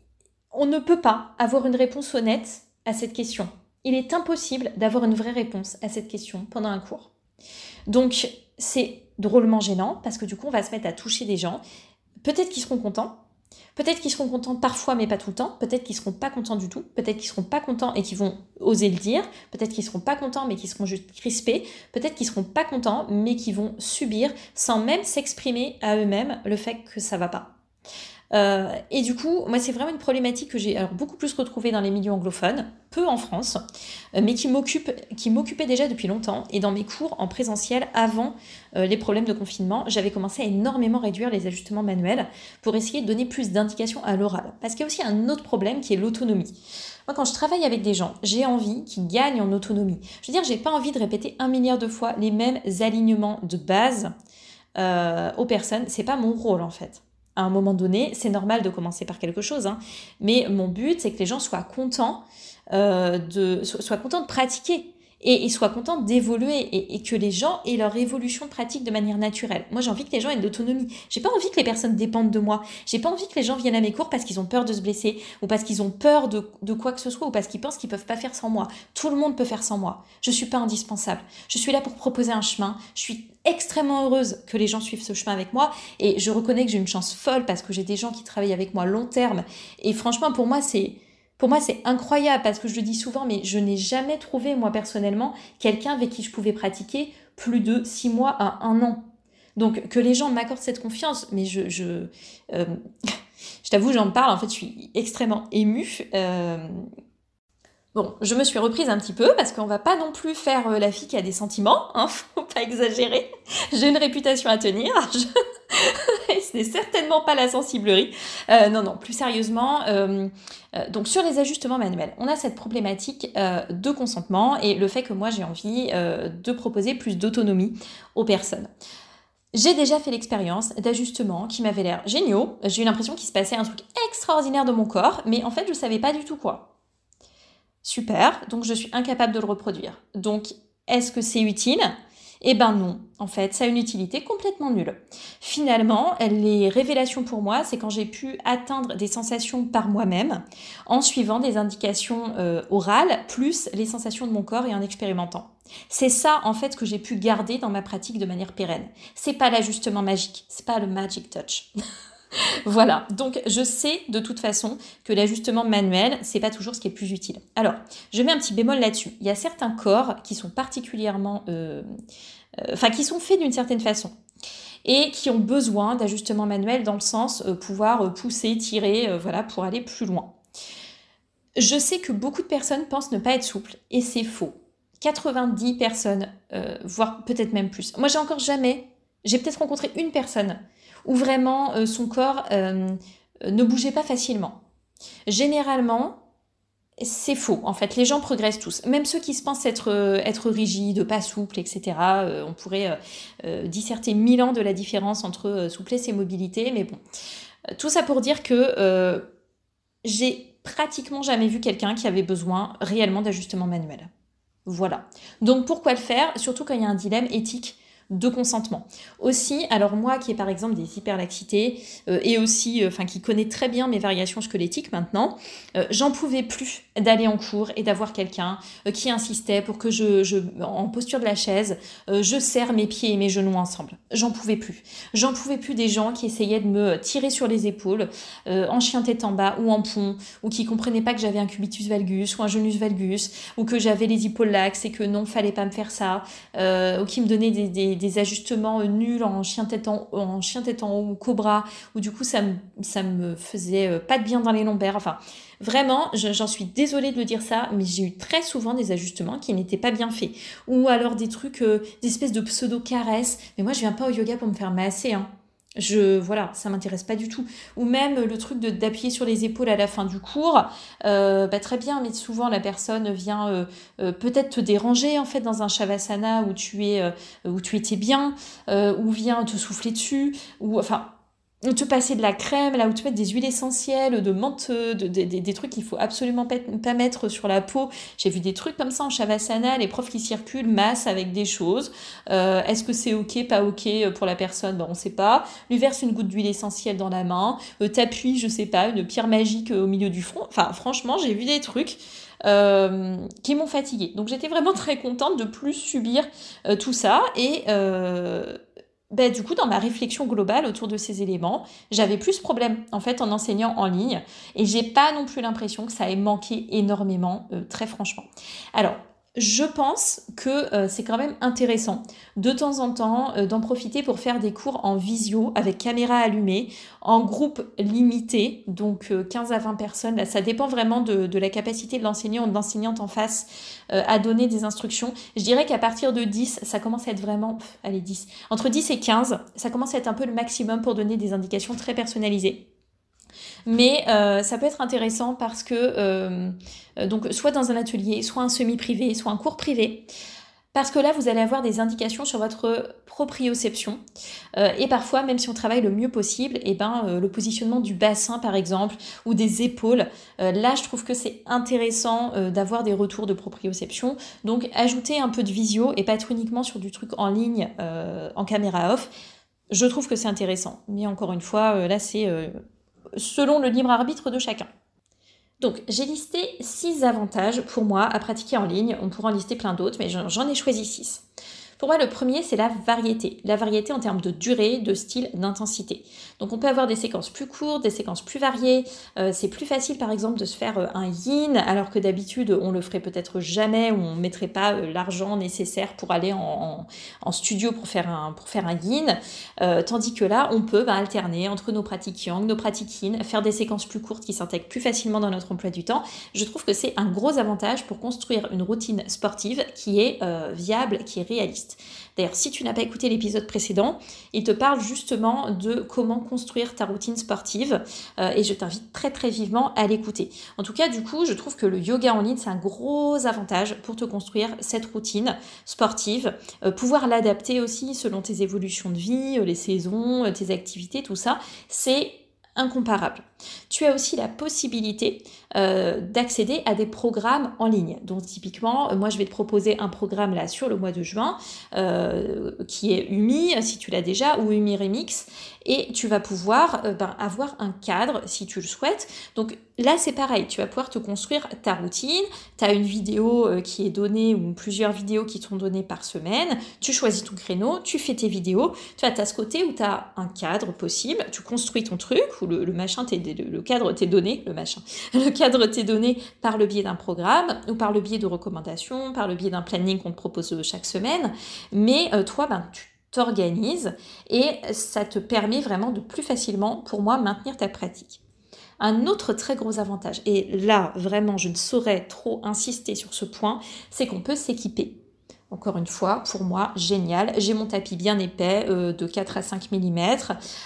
Speaker 1: on ne peut pas avoir une réponse honnête à cette question. Il est impossible d'avoir une vraie réponse à cette question pendant un cours. Donc, c'est drôlement gênant parce que du coup, on va se mettre à toucher des gens Peut-être qu'ils seront contents, Peut-être qu'ils seront contents parfois, mais pas tout le temps. Peut-être qu'ils seront pas contents du tout. Peut-être qu'ils seront pas contents et qu'ils vont oser le dire. Peut-être qu'ils seront pas contents, mais qu'ils seront juste crispés. Peut-être qu'ils seront pas contents, mais qu'ils vont subir sans même s'exprimer à eux-mêmes le fait que ça va pas. Euh, et du coup, moi, c'est vraiment une problématique que j'ai beaucoup plus retrouvée dans les milieux anglophones, peu en France, euh, mais qui m'occupait déjà depuis longtemps. Et dans mes cours en présentiel, avant euh, les problèmes de confinement, j'avais commencé à énormément réduire les ajustements manuels pour essayer de donner plus d'indications à l'oral. Parce qu'il y a aussi un autre problème qui est l'autonomie. Moi, quand je travaille avec des gens, j'ai envie qu'ils gagnent en autonomie. Je veux dire, j'ai pas envie de répéter un milliard de fois les mêmes alignements de base aux personnes. C'est pas mon rôle en fait à un moment donné, c'est normal de commencer par quelque chose, hein. mais mon but, c'est que les gens soient contents, euh, de, soient contents de pratiquer et, soient contents d'évoluer et, que les gens aient leur évolution pratique de manière naturelle. Moi, j'ai envie que les gens aient de l'autonomie. J'ai pas envie que les personnes dépendent de moi. J'ai pas envie que les gens viennent à mes cours parce qu'ils ont peur de se blesser ou parce qu'ils ont peur de, de, quoi que ce soit ou parce qu'ils pensent qu'ils peuvent pas faire sans moi. Tout le monde peut faire sans moi. Je suis pas indispensable. Je suis là pour proposer un chemin. Je suis extrêmement heureuse que les gens suivent ce chemin avec moi et je reconnais que j'ai une chance folle parce que j'ai des gens qui travaillent avec moi long terme et franchement pour moi c'est Pour moi, c'est incroyable parce que je le dis souvent, mais je n'ai jamais trouvé, moi personnellement, quelqu'un avec qui je pouvais pratiquer plus de six mois à un an. Donc, que les gens m'accordent cette confiance, mais je, je, euh, je t'avoue, j'en parle, en fait, je suis extrêmement émue. Euh, Bon, je me suis reprise un petit peu parce qu'on va pas non plus faire euh, la fille qui a des sentiments, hein, faut pas exagérer. J'ai une réputation à tenir. Ce n'est certainement pas la sensiblerie. Euh, non, non, plus sérieusement. Euh, donc sur les ajustements manuels, on a cette problématique de consentement et le fait que moi j'ai envie de proposer plus d'autonomie aux personnes. J'ai déjà fait l'expérience d'ajustements qui m'avaient l'air géniaux. J'ai eu l'impression qu'il se passait un truc extraordinaire de mon corps, mais en fait je savais pas du tout quoi. Super, donc je suis incapable de le reproduire. Donc, est-ce que c'est utile? Eh ben non, en fait, ça a une utilité complètement nulle. Finalement, les révélations pour moi, c'est quand j'ai pu atteindre des sensations par moi-même en suivant des indications euh, orales, plus les sensations de mon corps et en expérimentant. C'est ça, en fait, que j'ai pu garder dans ma pratique de manière pérenne. C'est pas l'ajustement magique, c'est pas le magic touch. voilà, donc je sais de toute façon que l'ajustement manuel, c'est pas toujours ce qui est plus utile. Alors, je mets un petit bémol là-dessus. Il y a certains corps qui sont particulièrement. Euh, euh, enfin, qui sont faits d'une certaine façon et qui ont besoin d'ajustement manuel dans le sens euh, pouvoir pousser, tirer, voilà, pour aller plus loin. Je sais que beaucoup de personnes pensent ne pas être souples et c'est faux. 90 personnes, voire peut-être même plus. Moi, j'ai encore jamais, j'ai peut-être rencontré une personne où vraiment euh, son corps euh, ne bougeait pas facilement. Généralement, c'est faux. En fait, les gens progressent tous. Même ceux qui se pensent être, euh, être rigides, pas souples, etc. on pourrait disserter mille ans de la différence entre souplesse et mobilité, mais bon. Tout ça pour dire que j'ai pratiquement jamais vu quelqu'un qui avait besoin réellement d'ajustement manuel. Voilà. Donc pourquoi le faire? Surtout quand il y a un dilemme éthique de consentement. Aussi, alors moi qui ai par exemple des hyperlaxités euh, et aussi, euh, enfin qui connaît très bien mes variations squelettiques maintenant, euh, j'en pouvais plus d'aller en cours et d'avoir quelqu'un qui insistait pour que je, je, en posture de la chaise, je serre mes pieds et mes genoux ensemble. J'en pouvais plus. J'en pouvais plus des gens qui essayaient de me tirer sur les épaules, en chien tête en bas ou en pont, ou qui comprenaient pas que j'avais un cubitus valgus ou un genus valgus, ou que j'avais les épaules laxes et que non, fallait pas me faire ça, ou qui me donnaient des, ajustements nuls en chien tête en, en chien tête en haut ou cobra, où du coup ça me, ça me faisait euh, pas de bien dans les lombaires. Enfin, vraiment, j'en suis désolée de dire ça, mais j'ai eu très souvent des ajustements qui n'étaient pas bien faits. Ou alors des trucs, euh, des espèces de pseudo-caresses. Mais moi, je viens pas au yoga pour me faire masser. Hein. Je voilà, ça m'intéresse pas du tout. Ou même le truc de d'appuyer sur les épaules à la fin du cours, euh, bah, très bien, mais souvent la personne vient euh, euh, peut-être te déranger en fait dans un shavasana où tu es où tu étais bien, ou vient te souffler dessus, ou enfin te passer de la crème, là où tu mets des huiles essentielles, de menthe, de, des trucs qu'il faut absolument pas, mettre sur la peau. J'ai vu des trucs comme ça en Shavasana, les profs qui circulent, masse avec des choses. Euh, est-ce que c'est ok, pas ok pour la personne? Ben, On sait pas. Lui verse une goutte d'huile essentielle dans la main, euh, t'appuie, je sais pas, une pierre magique au milieu du front. Enfin, franchement, j'ai vu des trucs. Euh, qui m'ont fatiguée. Donc j'étais vraiment très contente de plus subir tout ça et ben, du coup, dans ma réflexion globale autour de ces éléments, j'avais plus problème en fait en enseignant en ligne et j'ai pas non plus l'impression que ça ait manqué énormément, euh, très franchement. Alors, je pense que euh, c'est quand même intéressant de temps en temps euh, d'en profiter pour faire des cours en visio avec caméra allumée, en groupe limité, donc 15 euh, à 20 personnes. Là, ça dépend vraiment de, la capacité de l'enseignant ou de l'enseignante en face à donner des instructions. Je dirais qu'à partir de 10, ça commence à être vraiment, allez 10, entre 10 et 15, ça commence à être un peu le maximum pour donner des indications très personnalisées. Mais euh, ça peut être intéressant parce que, euh, euh, donc, soit dans un atelier, soit un semi-privé, soit un cours privé, parce que là, vous allez avoir des indications sur votre proprioception. et parfois, même si on travaille le mieux possible, eh ben, le positionnement du bassin, par exemple, ou des épaules, là, je trouve que c'est intéressant d'avoir des retours de proprioception. Donc, ajouter un peu de visio et pas être uniquement sur du truc en ligne, en caméra off. Je trouve que c'est intéressant. Mais encore une fois, là, c'est selon le libre arbitre de chacun. Donc j'ai listé six avantages pour moi à pratiquer en ligne. On pourra en lister plein d'autres, mais j'en ai choisi six. Pour moi, le premier, c'est la variété. La variété en termes de durée, de style, d'intensité. Donc on peut avoir des séquences plus courtes, des séquences plus variées. Euh, c'est plus facile, par exemple, de se faire euh, un yin, alors que d'habitude, on le ferait peut-être jamais, ou on ne mettrait pas euh, l'argent nécessaire pour aller en, studio pour faire un, pour faire un yin. tandis que là, on peut bah, alterner entre nos pratiques yang, nos pratiques yin, faire des séquences plus courtes qui s'intègrent plus facilement dans notre emploi du temps. Je trouve que c'est un gros avantage pour construire une routine sportive qui est viable, qui est réaliste. D'ailleurs, si tu n'as pas écouté l'épisode précédent, il te parle justement de comment construire ta routine sportive euh, et je t'invite très très vivement à l'écouter. En tout cas, du coup, je trouve que le yoga en ligne, c'est un gros avantage pour te construire cette routine sportive, euh, pouvoir l'adapter aussi selon tes évolutions de vie, euh, les saisons, tes activités, tout ça. C'est incomparable. Tu as aussi la possibilité euh, d'accéder à des programmes en ligne. Donc typiquement, euh, moi je vais te proposer un programme là sur le mois de juin euh, qui est UMI, si tu l'as déjà, ou UMI Remix, et tu vas pouvoir ben, avoir un cadre si tu le souhaites. Donc là c'est pareil, tu vas pouvoir te construire ta routine, tu as une vidéo qui est donnée ou plusieurs vidéos qui sont données par semaine, tu choisis ton créneau, tu fais tes vidéos, tu as ce côté où tu as un cadre possible, tu construis ton truc, ou le, le machin t'est le, cadre t'est donné, le machin, le cadre t'est donné par le biais d'un programme ou par le biais de recommandations, par le biais d'un planning qu'on te propose chaque semaine. Mais euh, toi, ben, tu t'organises et ça te permet vraiment de plus facilement, pour moi, maintenir ta pratique. Un autre très gros avantage, et là vraiment je ne saurais trop insister sur ce point, c'est qu'on peut s'équiper. Encore une fois, pour moi, génial. J'ai mon tapis bien épais euh, de 4 à 5 mm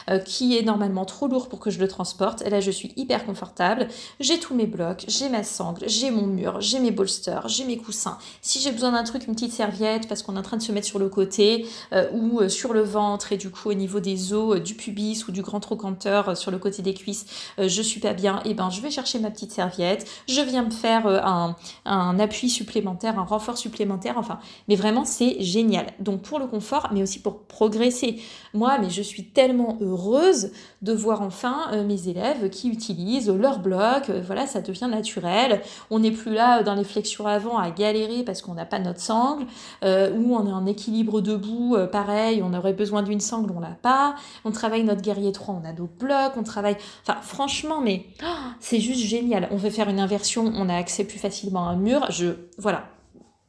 Speaker 1: euh, qui est normalement trop lourd pour que je le transporte. Là, je suis hyper confortable. J'ai tous mes blocs, j'ai ma sangle, j'ai mon mur, j'ai mes bolsters, j'ai mes coussins. Si j'ai besoin d'un truc, une petite serviette parce qu'on est en train de se mettre sur le côté euh, ou sur le ventre et du coup au niveau des os, du pubis ou du grand trochanteur sur le côté des cuisses, je suis pas bien, et eh ben je vais chercher ma petite serviette. Je viens me faire un, un appui supplémentaire, un renfort supplémentaire. Enfin, mais vraiment, c'est génial. Donc pour le confort, mais aussi pour progresser. Moi, mais je suis tellement heureuse de voir enfin euh, mes élèves qui utilisent leur bloc. Euh, voilà, ça devient naturel. On n'est plus là euh, dans les flexions avant à galérer parce qu'on n'a pas notre sangle, ou on est en équilibre debout, pareil, on aurait besoin d'une sangle, on l'a pas. On travaille notre guerrier 3, on a nos blocs, on travaille. Enfin, franchement, mais oh, c'est juste génial. On veut faire une inversion, on a accès plus facilement à un mur. Je, voilà,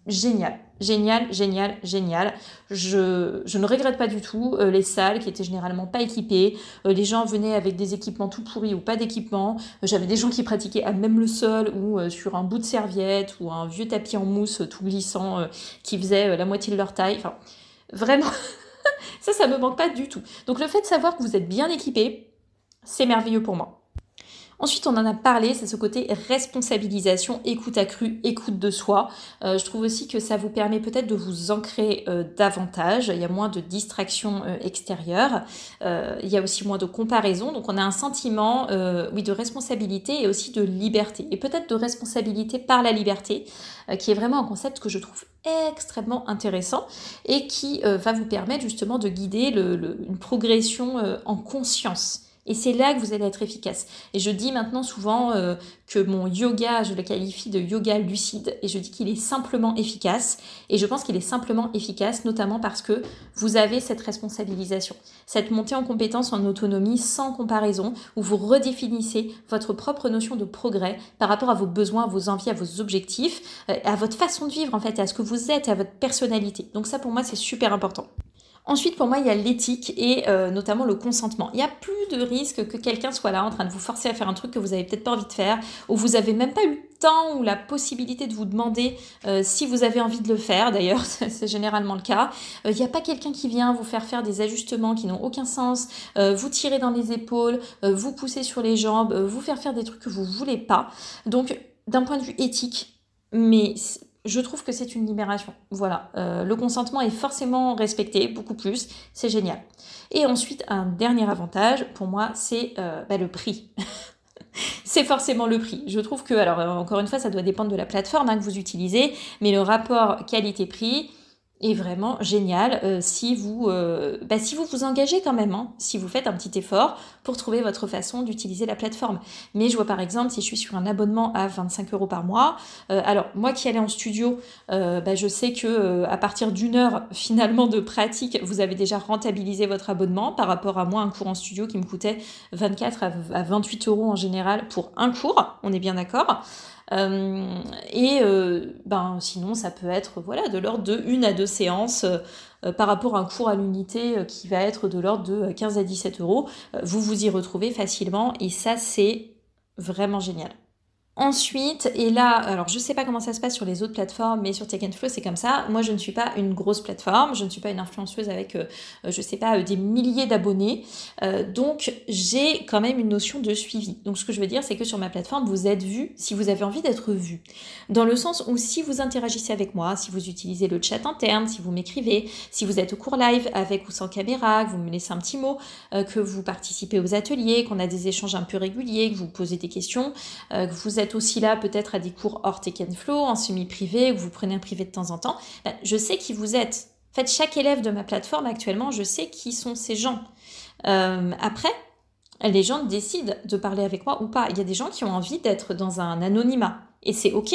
Speaker 1: génial. Génial, génial, génial. Je, ne regrette pas du tout euh, les salles qui étaient généralement pas équipées. Euh, les gens venaient avec des équipements tout pourris ou pas d'équipement. Euh, j'avais des gens qui pratiquaient à même le sol ou sur un bout de serviette ou un vieux tapis en mousse tout glissant qui faisait la moitié de leur taille. Enfin, vraiment, ça, ça me manque pas du tout. Donc le fait de savoir que vous êtes bien équipé, c'est merveilleux pour moi. Ensuite, on en a parlé, c'est ce côté responsabilisation, écoute accrue, écoute de soi. Euh, je trouve aussi que ça vous permet peut-être de vous ancrer euh, davantage. Il y a moins de distractions euh, extérieures. il y a aussi moins de comparaison. Donc, on a un sentiment, oui, de responsabilité et aussi de liberté. Et peut-être de responsabilité par la liberté, qui est vraiment un concept que je trouve extrêmement intéressant et qui va vous permettre justement de guider une progression en conscience. Et c'est là que vous allez être efficace. Et je dis maintenant souvent euh, que mon yoga, je le qualifie de yoga lucide. Et je dis qu'il est simplement efficace. Et je pense qu'il est simplement efficace, notamment parce que vous avez cette responsabilisation, cette montée en compétence en autonomie sans comparaison, où vous redéfinissez votre propre notion de progrès par rapport à vos besoins, à vos envies, à vos objectifs, euh, à votre façon de vivre en fait, à ce que vous êtes, à votre personnalité. Donc ça pour moi c'est super important. Ensuite, pour moi, il y a l'éthique et euh, notamment le consentement. Il n'y a plus de risque que quelqu'un soit là en train de vous forcer à faire un truc que vous n'avez peut-être pas envie de faire, ou vous n'avez même pas eu le temps ou la possibilité de vous demander euh, si vous avez envie de le faire. D'ailleurs, c'est généralement le cas. Euh, il n'y a pas quelqu'un qui vient vous faire faire des ajustements qui n'ont aucun sens, vous tirer dans les épaules, vous pousser sur les jambes, vous faire faire des trucs que vous voulez pas. Donc, d'un point de vue éthique, mais je trouve que c'est une libération. Voilà, euh, le consentement est forcément respecté, beaucoup plus, c'est génial. Et ensuite, un dernier avantage, pour moi, c'est euh, bah, le prix. c'est forcément le prix. Je trouve que, alors encore une fois, ça doit dépendre de la plateforme hein, que vous utilisez, mais le rapport qualité-prix, est vraiment génial euh, si, vous, euh, bah, si vous vous engagez quand même, hein, si vous faites un petit effort pour trouver votre façon d'utiliser la plateforme. Mais je vois par exemple si je suis sur un abonnement à 25 euros par mois, euh, alors moi qui allais en studio, bah, je sais que à partir d'une heure finalement de pratique, vous avez déjà rentabilisé votre abonnement par rapport à moi un cours en studio qui me coûtait 24 à 28 euros en général pour un cours, on est bien d'accord. Euh, et euh, ben, sinon, ça peut être voilà, de l'ordre de une à deux séances euh, par rapport à un cours à l'unité qui va être de l'ordre de 15 à 17 euros. vous vous y retrouvez facilement et ça, c'est vraiment génial. Ensuite, et là, alors je sais pas comment ça se passe sur les autres plateformes, mais sur Tech Flow c'est comme ça. Moi je ne suis pas une grosse plateforme, je ne suis pas une influenceuse avec, euh, euh, je sais pas, euh, des milliers d'abonnés. donc j'ai quand même une notion de suivi. Donc ce que je veux dire, c'est que sur ma plateforme, vous êtes vu si vous avez envie d'être vu. Dans le sens où si vous interagissez avec moi, si vous utilisez le chat interne, si vous m'écrivez, si vous êtes au cours live avec ou sans caméra, que vous me laissez un petit mot, que vous participez aux ateliers, qu'on a des échanges un peu réguliers, que vous posez des questions, que vous êtes aussi là peut-être à des cours hors Tech Flow, en semi-privé, que vous prenez un privé de temps en temps, ben, je sais qui vous êtes. En fait, chaque élève de ma plateforme actuellement, je sais qui sont ces gens. Euh, après, les gens décident de parler avec moi ou pas. Il y a des gens qui ont envie d'être dans un anonymat et c'est ok.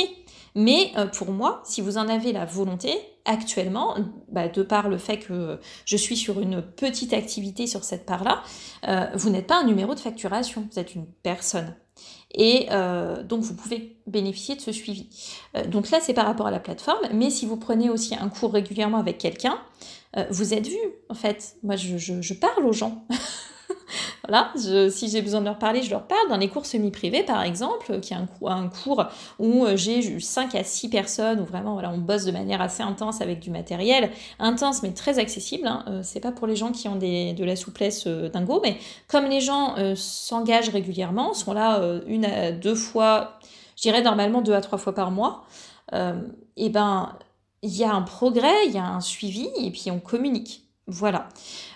Speaker 1: Mais euh, pour moi, si vous en avez la volonté, actuellement, bah, de par le fait que je suis sur une petite activité sur cette part-là, euh, vous n'êtes pas un numéro de facturation, vous êtes une personne. Et euh, donc, vous pouvez bénéficier de ce suivi. Euh, donc là, c'est par rapport à la plateforme, mais si vous prenez aussi un cours régulièrement avec quelqu'un, euh, vous êtes vu, en fait. Moi, je parle aux gens. voilà, si j'ai besoin de leur parler, je leur parle. Dans les cours semi-privés, par exemple, qui est un, un cours où euh, j'ai 5 à 6 personnes, où vraiment voilà, on bosse de manière assez intense avec du matériel, intense mais très accessible. Hein. Euh, c'est pas pour les gens qui ont des, de la souplesse euh, dingo, mais comme les gens s'engagent régulièrement, sont là une à deux fois, je dirais normalement deux à trois fois par mois, et ben il y a un progrès, il y a un suivi, et puis on communique. Voilà.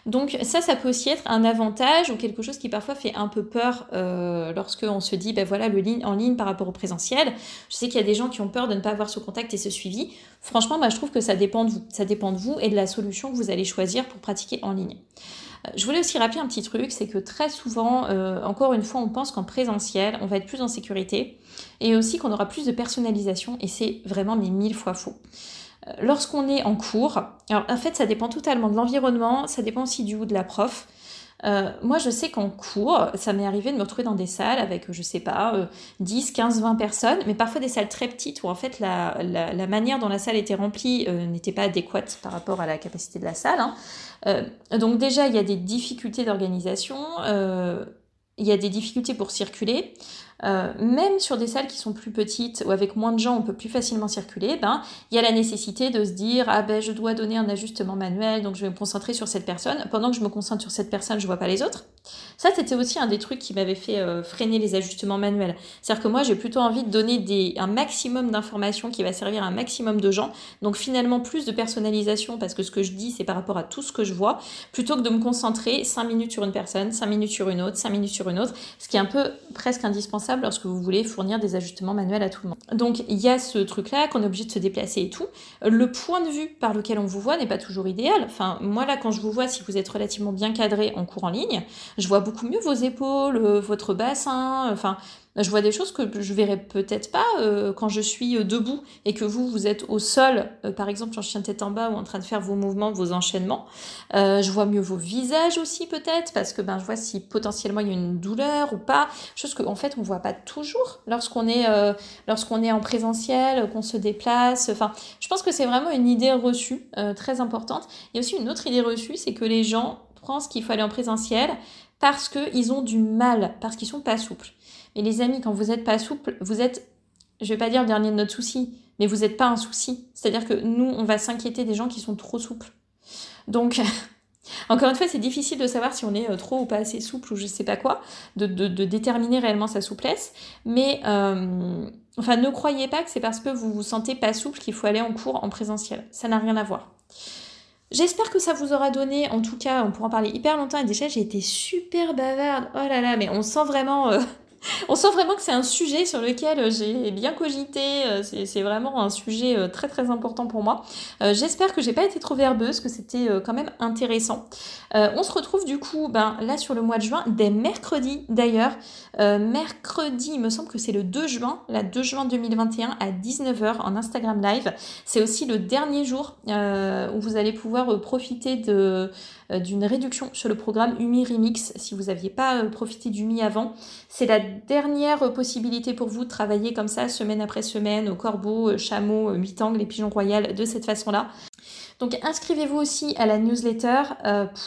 Speaker 1: Donc ça, ça peut aussi être un avantage ou quelque chose qui parfois fait un peu peur euh, lorsque on se dit, ben voilà, le ligne en ligne par rapport au présentiel. Je sais qu'il y a des gens qui ont peur de ne pas avoir ce contact et ce suivi. Franchement, moi, je trouve que ça dépend de vous. Ça dépend de vous et de la solution que vous allez choisir pour pratiquer en ligne. Euh, je voulais aussi rappeler un petit truc, c'est que très souvent, euh, encore une fois, on pense qu'en présentiel, on va être plus en sécurité et aussi qu'on aura plus de personnalisation et c'est vraiment mais mille fois faux lorsqu'on est en cours, alors en fait ça dépend totalement de l'environnement, ça dépend aussi du ou de la prof. Euh, moi, je sais qu'en cours, ça m'est arrivé de me retrouver dans des salles avec, je sais pas, 10, 15, 20 personnes, mais parfois des salles très petites où en fait la, manière dont la salle était remplie euh, n'était pas adéquate par rapport à la capacité de la salle. Hein. Euh, donc déjà, il y a des difficultés d'organisation, il y a des difficultés pour circuler. Euh, même sur des salles qui sont plus petites ou avec moins de gens, on peut plus facilement circuler, ben, il y a la nécessité de se dire ah ben je dois donner un ajustement manuel, donc je vais me concentrer sur cette personne. Pendant que je me concentre sur cette personne, je vois pas les autres. Ça, c'était aussi un des trucs qui m'avait fait euh, freiner les ajustements manuels. C'est-à-dire que moi, j'ai plutôt envie de donner un maximum d'informations qui va servir un maximum de gens. Donc finalement, plus de personnalisation parce que ce que je dis, c'est par rapport à tout ce que je vois, plutôt que de me concentrer 5 minutes sur une personne, 5 minutes sur une autre, 5 minutes sur une autre, ce qui est un peu presque indispensable lorsque vous voulez fournir des ajustements manuels à tout le monde. Donc il y a ce truc-là qu'on est obligé de se déplacer et tout. Le point de vue par lequel on vous voit n'est pas toujours idéal. Enfin, moi là, quand je vous vois, si vous êtes relativement bien cadré en cours en ligne, je vois beaucoup mieux vos épaules, euh, votre bassin, enfin je vois des choses que je verrais peut-être pas euh, quand je suis euh, debout et que vous, vous êtes au sol, euh, par exemple en chien tête en bas ou en train de faire vos mouvements, vos enchaînements. je vois mieux vos visages aussi peut-être parce que ben, je vois si potentiellement il y a une douleur ou pas. Chose qu'en en fait on voit pas toujours lorsqu'on est, lorsqu'on est en présentiel, qu'on se déplace. Enfin, je pense que c'est vraiment une idée reçue très importante. Il y a aussi une autre idée reçue, c'est que les gens pensent qu'il faut aller en présentiel parce qu'ils ont du mal, parce qu'ils sont pas souples. Et les amis, quand vous n'êtes pas souple, vous êtes, je vais pas dire le dernier de notre souci, mais vous n'êtes pas un souci. C'est-à-dire que nous, on va s'inquiéter des gens qui sont trop souples. Donc, encore une fois, c'est difficile de savoir si on est euh, trop ou pas assez souple ou je sais pas quoi, de, déterminer réellement sa souplesse. Mais, euh, enfin, ne croyez pas que c'est parce que vous vous sentez pas souple qu'il faut aller en cours en présentiel. Ça n'a rien à voir. J'espère que ça vous aura donné, en tout cas, on pourra en parler hyper longtemps et déjà j'ai été super bavarde, oh là là, mais on sent vraiment euh,
Speaker 2: On sent vraiment que c'est un sujet sur lequel j'ai bien cogité. Euh, c'est vraiment un sujet euh, très très important pour moi. Euh, j'espère que j'ai pas été trop verbeuse, que c'était quand même intéressant. on se retrouve du coup ben, là sur le mois de juin, dès mercredi d'ailleurs. mercredi, il me semble que c'est le 2 juin, la 2 juin 2021 à 19h en Instagram Live. C'est aussi le dernier jour où vous allez pouvoir profiter de euh, d'une réduction sur le programme UMI Remix si vous n'aviez pas euh, profité d'UMI avant. C'est la dernière possibilité pour vous de travailler comme ça semaine après semaine au corbeau, euh, chameau, huit angles et pigeons royal de cette façon-là. Donc inscrivez-vous aussi à la newsletter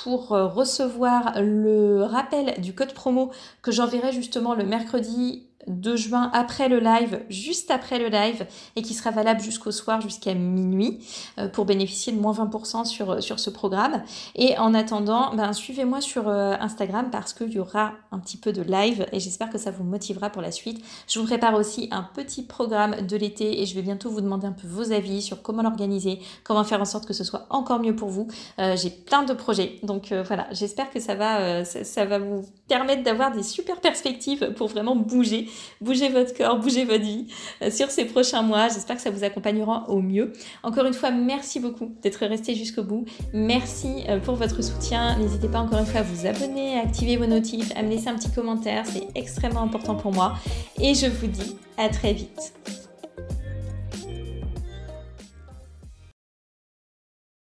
Speaker 2: pour recevoir le rappel du code promo que j'enverrai justement le mercredi 2 juin après le live, juste après le live, et qui sera valable jusqu'au soir, jusqu'à minuit, euh, pour bénéficier de moins 20% sur, euh, ce programme. Et en attendant, ben, suivez-moi sur euh, Instagram parce qu'il y aura un petit peu de live et j'espère que ça vous motivera pour la suite. Je vous prépare aussi un petit programme de l'été et je vais bientôt vous demander un peu vos avis sur comment l'organiser, comment faire en sorte que ce soit encore mieux pour vous. J'ai plein de projets, donc voilà, j'espère que ça va, ça va vous permettre d'avoir des super perspectives pour vraiment bouger bougez votre corps, bougez votre vie euh, sur ces prochains mois. J'espère que ça vous accompagnera au mieux. Encore une fois, merci beaucoup d'être resté jusqu'au bout. Merci euh, pour votre soutien. N'hésitez pas encore une fois à vous abonner, à activer vos notifs, à me laisser un petit commentaire. C'est extrêmement important pour moi. Et je vous dis à très vite.